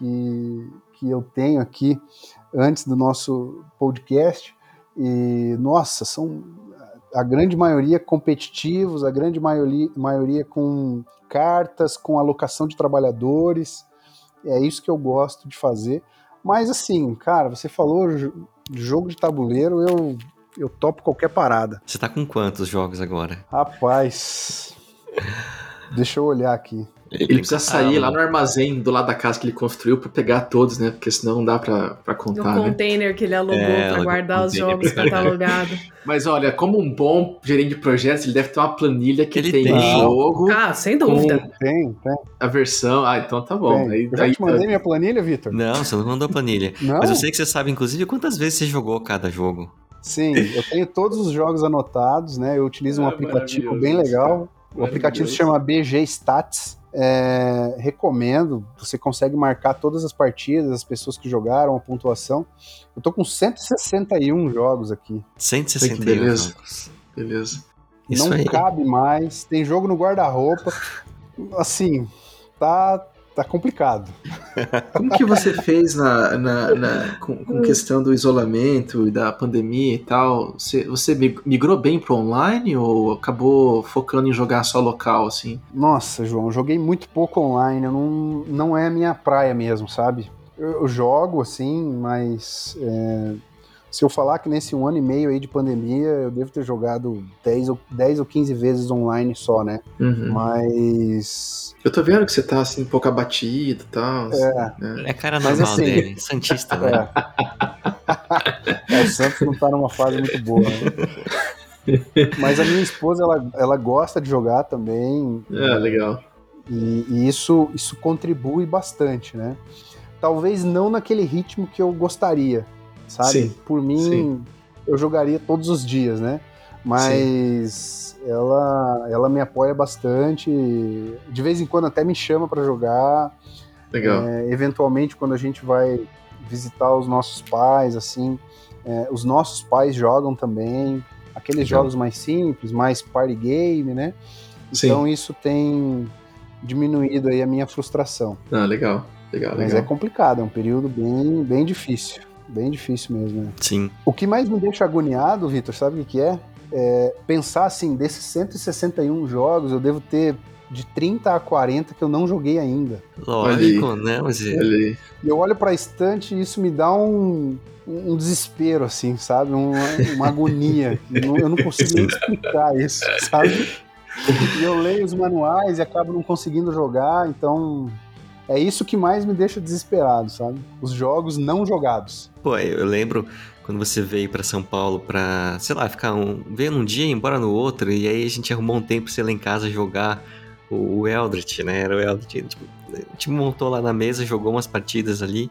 Speaker 4: que, que eu tenho aqui antes do nosso podcast e nossa, são a grande maioria competitivos, a grande maioria, maioria com cartas, com alocação de trabalhadores. É isso que eu gosto de fazer. Mas assim, cara, você falou jo- jogo de tabuleiro, eu, eu topo qualquer parada.
Speaker 1: Você tá com quantos jogos agora?
Speaker 4: Rapaz, deixa eu olhar aqui.
Speaker 3: Ele precisa sair
Speaker 1: Ah,
Speaker 3: lá no armazém do lado da casa que ele construiu pra pegar todos, né? Porque senão não dá pra, pra
Speaker 2: No
Speaker 3: contar, né?
Speaker 2: container que ele alugou
Speaker 1: É,
Speaker 2: pra
Speaker 1: alugou
Speaker 2: guardar os jogos catalogados.
Speaker 3: Mas olha, como um bom gerente de projetos, ele deve ter uma planilha que
Speaker 1: Ele
Speaker 3: tem,
Speaker 1: tem.
Speaker 3: o jogo,
Speaker 2: Ah, sem dúvida.
Speaker 4: Tem, tem.
Speaker 3: a versão. Ah, então tá bom.
Speaker 4: tem.
Speaker 3: Aí,
Speaker 4: eu já
Speaker 3: aí
Speaker 4: te mandei minha planilha, Vitor?
Speaker 1: Não, você não mandou a planilha.
Speaker 4: Não?
Speaker 1: Mas eu sei que você sabe, inclusive, quantas vezes você jogou cada jogo.
Speaker 4: Sim, eu tenho todos os jogos anotados, né? Eu utilizo um
Speaker 3: Ah,
Speaker 4: aplicativo bem legal. O aplicativo se chama BG Stats. É, recomendo, você consegue marcar todas as partidas, as pessoas que jogaram, a pontuação. Eu tô com 161 jogos aqui.
Speaker 1: 161
Speaker 3: beleza.
Speaker 1: jogos.
Speaker 3: Beleza.
Speaker 1: Isso
Speaker 4: Não
Speaker 1: aí.
Speaker 4: cabe mais. Tem jogo no guarda-roupa. Assim, tá, tá complicado.
Speaker 3: Como que você fez na, na, na- com, com questão do isolamento e da pandemia e tal? Você, você mig- migrou bem pro online ou acabou focando em jogar só local, assim?
Speaker 4: Nossa, João, eu joguei muito pouco online. Eu não, não é a minha praia mesmo, sabe? Eu, eu jogo, assim, mas é, se eu falar que nesse um ano e meio aí de pandemia, eu devo ter jogado 10 ou, 10 ou 15 vezes online só, né?
Speaker 3: Uhum.
Speaker 4: Mas.
Speaker 3: Eu tô vendo que você tá assim, um pouco abatido e tal. assim,
Speaker 4: É.
Speaker 3: né?
Speaker 1: É cara
Speaker 4: Mas
Speaker 1: normal
Speaker 4: assim-
Speaker 1: dele. Santista, né?
Speaker 4: É. É, o Santos não tá numa fase muito boa. Né? Mas a minha esposa, ela, ela gosta de jogar também.
Speaker 3: É, legal.
Speaker 4: E, e isso, isso contribui bastante, né? Talvez não naquele ritmo que eu gostaria, sabe?
Speaker 3: Sim,
Speaker 4: Por mim,
Speaker 3: sim.
Speaker 4: eu jogaria todos os dias, né? Mas ela, ela me apoia bastante. De vez em quando até me chama para jogar.
Speaker 3: Legal.
Speaker 4: É, eventualmente, quando a gente vai visitar os nossos pais, assim, é, os nossos pais jogam também. Aqueles
Speaker 3: Legal.
Speaker 4: jogos mais simples, mais party game, né? Então isso tem diminuído aí a minha frustração.
Speaker 3: Ah, legal. Legal,
Speaker 4: Mas é complicado, é um período bem, bem difícil. Bem difícil mesmo. né?
Speaker 1: Sim.
Speaker 4: O que mais me deixa agoniado, Vitor, sabe o que é? É pensar assim, desses 161 jogos, eu devo ter de 30 a 40 que eu não joguei ainda.
Speaker 1: Lógico, né? Mas é-.
Speaker 4: E eu olho pra estante e isso me dá um, um desespero, assim, sabe? Uma, uma agonia. Eu não, eu não consigo nem explicar isso, sabe? E eu leio os manuais e acabo não conseguindo jogar, então é isso que mais me deixa desesperado, sabe? Os jogos não jogados.
Speaker 1: Pô, eu lembro quando você veio pra São Paulo pra, sei lá, ficar um. veio num dia e ir embora no outro, e aí a gente arrumou um tempo pra você lá em casa jogar o, o Eldritch, né? Era o Eldritch. Tipo, a gente montou lá na mesa, jogou umas partidas ali.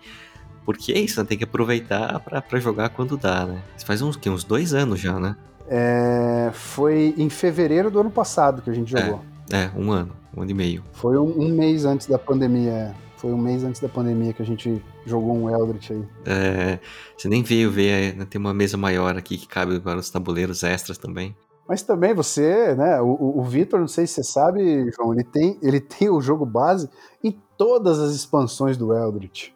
Speaker 1: Porque é isso, né? Tem que aproveitar pra, pra jogar quando dá, né? Isso faz uns, que, uns dois anos já, né?
Speaker 4: É, foi em fevereiro do ano passado que a gente jogou.
Speaker 1: É, um ano, um ano e meio.
Speaker 4: Foi um, um mês antes da pandemia. é. Foi um mês antes da pandemia que a gente jogou um Eldritch aí.
Speaker 1: É, você nem veio ver, né, tem uma mesa maior aqui que cabe para os tabuleiros extras também.
Speaker 4: Mas também você, né? O, o Vitor, não sei se você sabe, João, ele tem, ele tem o jogo base em todas as expansões do Eldritch.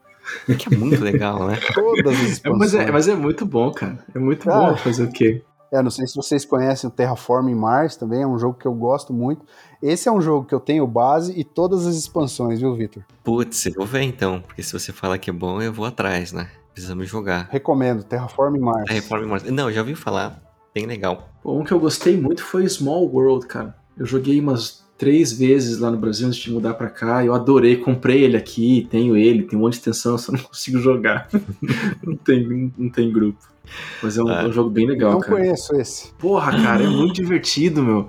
Speaker 1: Que é muito legal, né?
Speaker 4: Todas as
Speaker 3: É,
Speaker 4: expansões.
Speaker 3: mas, é, mas é muito bom, cara. É muito
Speaker 4: Ah.
Speaker 3: bom fazer o quê?
Speaker 4: É, não sei se vocês conhecem o Terraforming Mars também, é um jogo que eu gosto muito. Esse é um jogo que eu tenho base e todas as expansões, viu, Vitor?
Speaker 1: Putz, eu vou ver então, porque se você fala que é bom, eu vou atrás, né? Precisamos jogar.
Speaker 4: Recomendo, Terraforming Mars.
Speaker 1: Reforma Mars. Não, já ouvi falar. Bem legal.
Speaker 3: Um que eu gostei muito foi Small World, cara. Eu joguei umas três vezes lá no Brasil antes de mudar pra cá. Eu adorei, comprei ele aqui, tenho ele, tem um monte de extensão, só não consigo jogar. não, tem, não, não tem grupo. Mas é um,
Speaker 1: Ah.
Speaker 3: é um jogo bem legal,
Speaker 4: não
Speaker 3: cara.
Speaker 4: conheço esse.
Speaker 3: Porra, cara, é muito divertido, meu.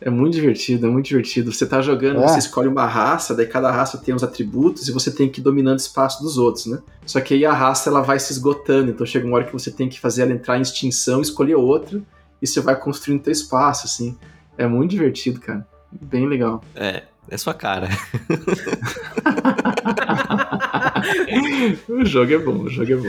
Speaker 3: É muito divertido, é muito divertido. Você tá jogando,
Speaker 4: É.
Speaker 3: você escolhe uma raça, daí cada raça tem uns atributos e você tem que ir dominando o espaço dos outros, né? Só que aí a raça ela vai se esgotando, então chega uma hora que você tem que fazer ela entrar em extinção, escolher outra e você vai construindo teu espaço, assim. É muito divertido, cara. Bem legal.
Speaker 1: É, é sua cara.
Speaker 3: o jogo é bom, o jogo é bom.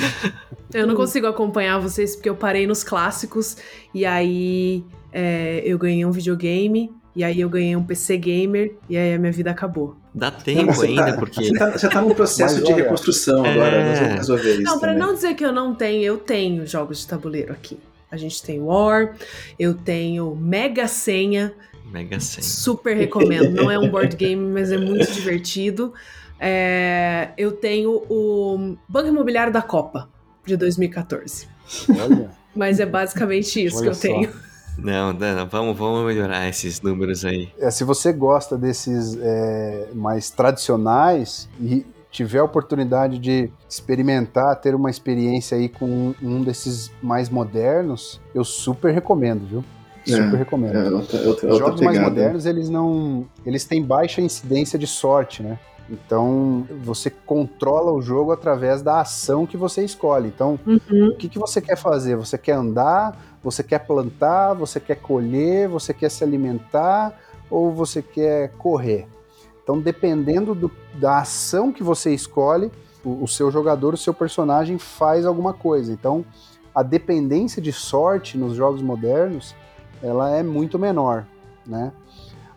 Speaker 2: Eu não consigo acompanhar vocês porque eu parei nos clássicos e aí é, eu ganhei um videogame e aí eu ganhei um PC gamer e aí a minha vida acabou.
Speaker 1: Dá tempo
Speaker 3: Você
Speaker 1: ainda,
Speaker 3: tá-
Speaker 1: porque.
Speaker 3: Você tá, você tá num processo
Speaker 4: Mas
Speaker 3: de
Speaker 4: olha,
Speaker 3: reconstrução
Speaker 1: é.
Speaker 3: agora, nós vamos resolver isso.
Speaker 2: Não, pra
Speaker 3: também.
Speaker 2: não dizer que eu não tenho, eu tenho jogos de tabuleiro aqui. A gente tem War, eu tenho Mega Senha,
Speaker 1: Mega Senha.
Speaker 2: super recomendo. Não é um board game, mas é muito divertido. É, eu tenho o Banco Imobiliário da Copa, de 2014.
Speaker 4: Olha.
Speaker 2: Mas é basicamente isso
Speaker 4: Olha
Speaker 2: que eu
Speaker 4: só.
Speaker 2: tenho.
Speaker 1: Não, não, vamos, vamos melhorar esses números aí.
Speaker 4: É, se você gosta desses é, mais tradicionais e tiver a oportunidade de experimentar, ter uma experiência aí com um, um desses mais modernos, eu super recomendo, viu? Super
Speaker 3: É,
Speaker 4: recomendo.
Speaker 3: É outra, outra,
Speaker 4: Os
Speaker 3: outra
Speaker 4: jogos mais modernos, eles não. Eles têm baixa incidência de sorte, né? Então, você controla o jogo através da ação que você escolhe. Então,
Speaker 2: Uhum.
Speaker 4: o que, que você quer fazer? Você quer andar? Você quer plantar? Você quer colher? Você quer se alimentar? Ou você quer correr? Então, dependendo do- da ação que você escolhe, o, o seu jogador, o seu personagem faz alguma coisa. Então, a dependência de sorte nos jogos modernos, ela é muito menor, né?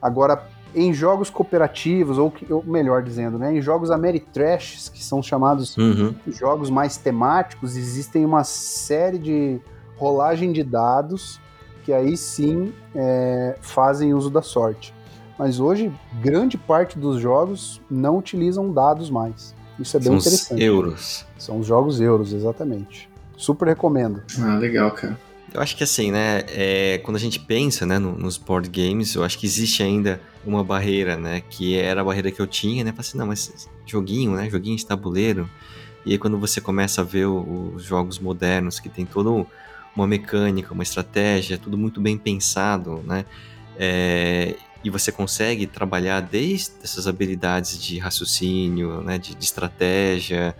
Speaker 4: Agora, em jogos cooperativos, ou, ou melhor dizendo, né, em jogos Ameritrash, que são chamados
Speaker 1: Uhum.
Speaker 4: jogos mais temáticos, existem uma série de rolagem de dados que aí sim é, fazem uso da sorte. Mas hoje, grande parte dos jogos não utilizam dados mais. Isso é bem
Speaker 1: São os
Speaker 4: interessante.
Speaker 1: euros.
Speaker 4: São os jogos euros, exatamente. Super recomendo.
Speaker 3: Ah, legal, cara.
Speaker 1: Eu acho que assim, né? é, quando a gente pensa né, no- nos board games, eu acho que existe ainda uma barreira, né? Que era a barreira que eu tinha, né? Falei assim, não, mas joguinho, né? Joguinho de tabuleiro. E aí quando você começa a ver os jogos modernos, que tem toda uma mecânica, uma estratégia, tudo muito bem pensado, né? É, e você consegue trabalhar desde essas habilidades de raciocínio, né? De, de estratégia,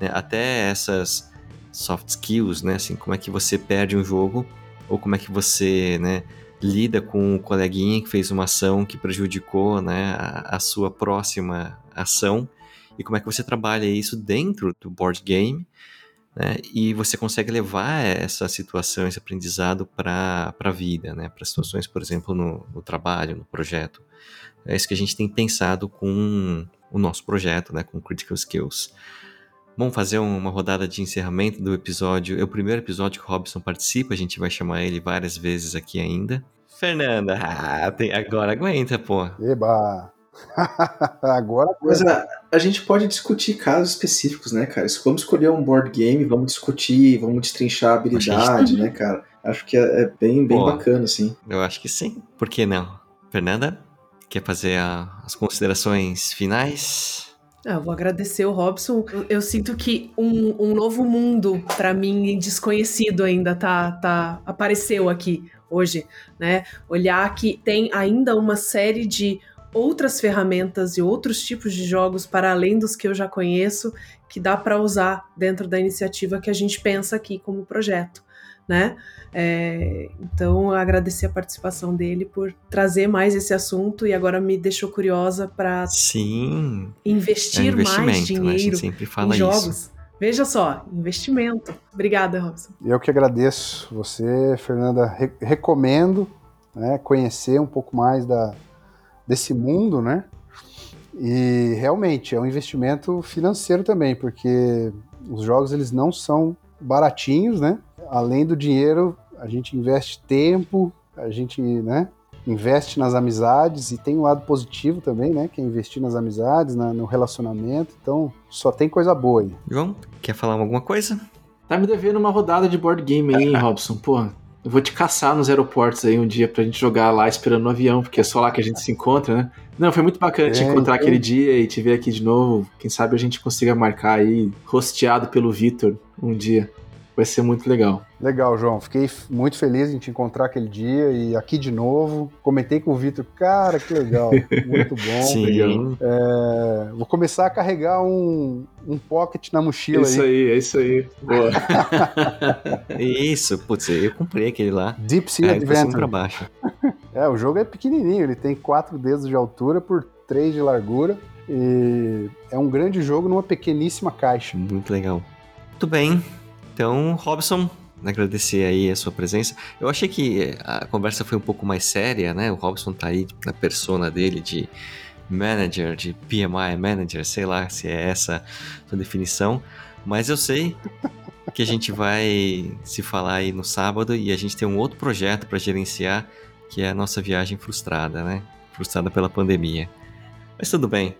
Speaker 1: né, até essas soft skills, né? Assim, como é que você perde um jogo ou como é que você, né, lida com o coleguinha que fez uma ação que prejudicou, né, a, a sua próxima ação e como é que você trabalha isso dentro do board game, né? E você consegue levar essa situação, esse aprendizado para a vida, né? Para situações, por exemplo, no, no trabalho, no projeto. É isso que a gente tem pensado com o nosso projeto, né? Com Critical Skills. Vamos fazer uma rodada de encerramento do episódio. É o primeiro episódio que o Robson participa, a gente vai chamar ele várias vezes aqui ainda. Fernanda, ah, tem- agora aguenta, pô.
Speaker 4: Eba! Agora
Speaker 3: Mas a, a gente pode discutir casos específicos, né, cara? Se vamos escolher um board game, vamos discutir, vamos destrinchar a habilidade, né, cara? Acho que é, é bem, bem
Speaker 1: Pô.
Speaker 3: bacana, assim.
Speaker 1: Eu acho que sim. Por que não? Fernanda, quer fazer a- as considerações finais?
Speaker 2: Ah, eu vou agradecer o Robson. Eu, eu sinto que um, um novo mundo, pra mim, desconhecido ainda, tá, tá apareceu aqui hoje, né? Olhar que tem ainda uma série de outras ferramentas e outros tipos de jogos para além dos que eu já conheço que dá para usar dentro da iniciativa que a gente pensa aqui como projeto, né? É, então, agradecer a participação dele por trazer mais esse assunto e agora me deixou curiosa para
Speaker 1: Sim. É
Speaker 2: investir mais
Speaker 1: investimento, né?
Speaker 2: Dinheiro
Speaker 1: sempre
Speaker 2: em jogos.
Speaker 1: isso.
Speaker 2: Veja só, investimento. Obrigada, Robson.
Speaker 4: Eu que agradeço você, Fernanda. Re recomendo né, conhecer um pouco mais da, desse mundo, né? E realmente é um investimento financeiro também, porque os jogos eles não são baratinhos, né? Além do dinheiro, a gente investe tempo, a gente, né? investe nas amizades e tem um lado positivo também, né? Que é investir nas amizades, na, no relacionamento. Então, só tem coisa boa aí.
Speaker 1: João, quer falar alguma coisa?
Speaker 3: Tá me devendo uma rodada de board game aí, hein, Robson? Pô, eu vou te caçar nos aeroportos aí um dia pra gente jogar lá esperando no avião, porque é só lá que a gente se encontra, né? Não, foi muito bacana é, te encontrar então... aquele dia e te ver aqui de novo. Quem sabe a gente consiga marcar aí, rosteado pelo Vitor, um dia. Vai ser muito legal.
Speaker 4: Legal, João. Fiquei muito feliz em te encontrar aquele dia e aqui de novo. Comentei com o Vitor, cara, que legal. Muito bom.
Speaker 1: Sim.
Speaker 4: É, vou começar a carregar um, um pocket na mochila
Speaker 3: isso aí. aí. É isso aí, Boa.
Speaker 1: isso, putz, eu comprei aquele lá.
Speaker 4: Deep Sea é, Adventure.
Speaker 1: Pra baixo.
Speaker 4: É, o jogo é pequenininho, ele tem quatro dedos de altura por três de largura. E é um grande jogo numa pequeníssima caixa.
Speaker 1: Muito legal. Muito bem. Então, Robson, agradecer aí a sua presença. Eu achei que a conversa foi um pouco mais séria, né? O Robson tá aí na persona dele de manager, de PMI manager, sei lá se é essa sua definição, mas eu sei que a gente vai se falar aí no sábado e a gente tem um outro projeto para gerenciar, que é a nossa viagem frustrada, né? Frustrada pela pandemia. Mas tudo bem.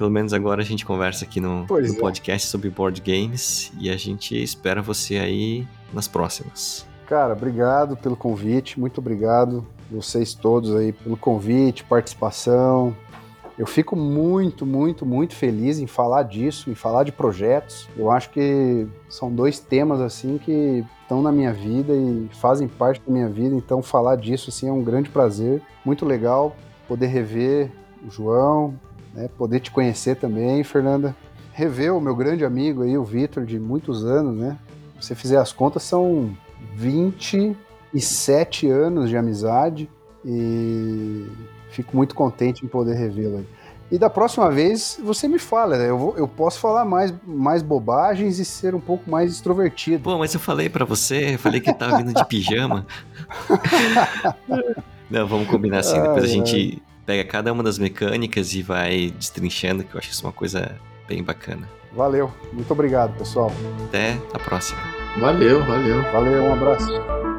Speaker 1: Pelo menos agora a gente conversa aqui no, no é. podcast sobre board games e a gente espera você aí nas próximas.
Speaker 4: Cara, obrigado pelo convite, muito obrigado vocês todos aí pelo convite, participação. Eu fico muito, muito, muito feliz em falar disso, em falar de projetos. Eu acho que são dois temas assim que estão na minha vida e fazem parte da minha vida, então falar disso assim é um grande prazer, muito legal poder rever o João, né, poder te conhecer também, Fernanda. Rever o meu grande amigo aí, o Vitor, de muitos anos, né? Se você fizer as contas, são 27 anos de amizade e fico muito contente em poder revê-lo aí. E da próxima vez você me fala, né? eu, vou, eu posso falar mais, mais bobagens e ser um pouco mais extrovertido.
Speaker 1: Pô, mas eu falei para você, eu falei que tava vindo de pijama. Não, vamos combinar assim, depois a gente pega cada uma das mecânicas e vai destrinchando, que eu acho isso uma coisa bem bacana.
Speaker 4: Valeu, muito obrigado, pessoal.
Speaker 1: Até a próxima.
Speaker 3: Valeu, valeu.
Speaker 4: Valeu, um abraço.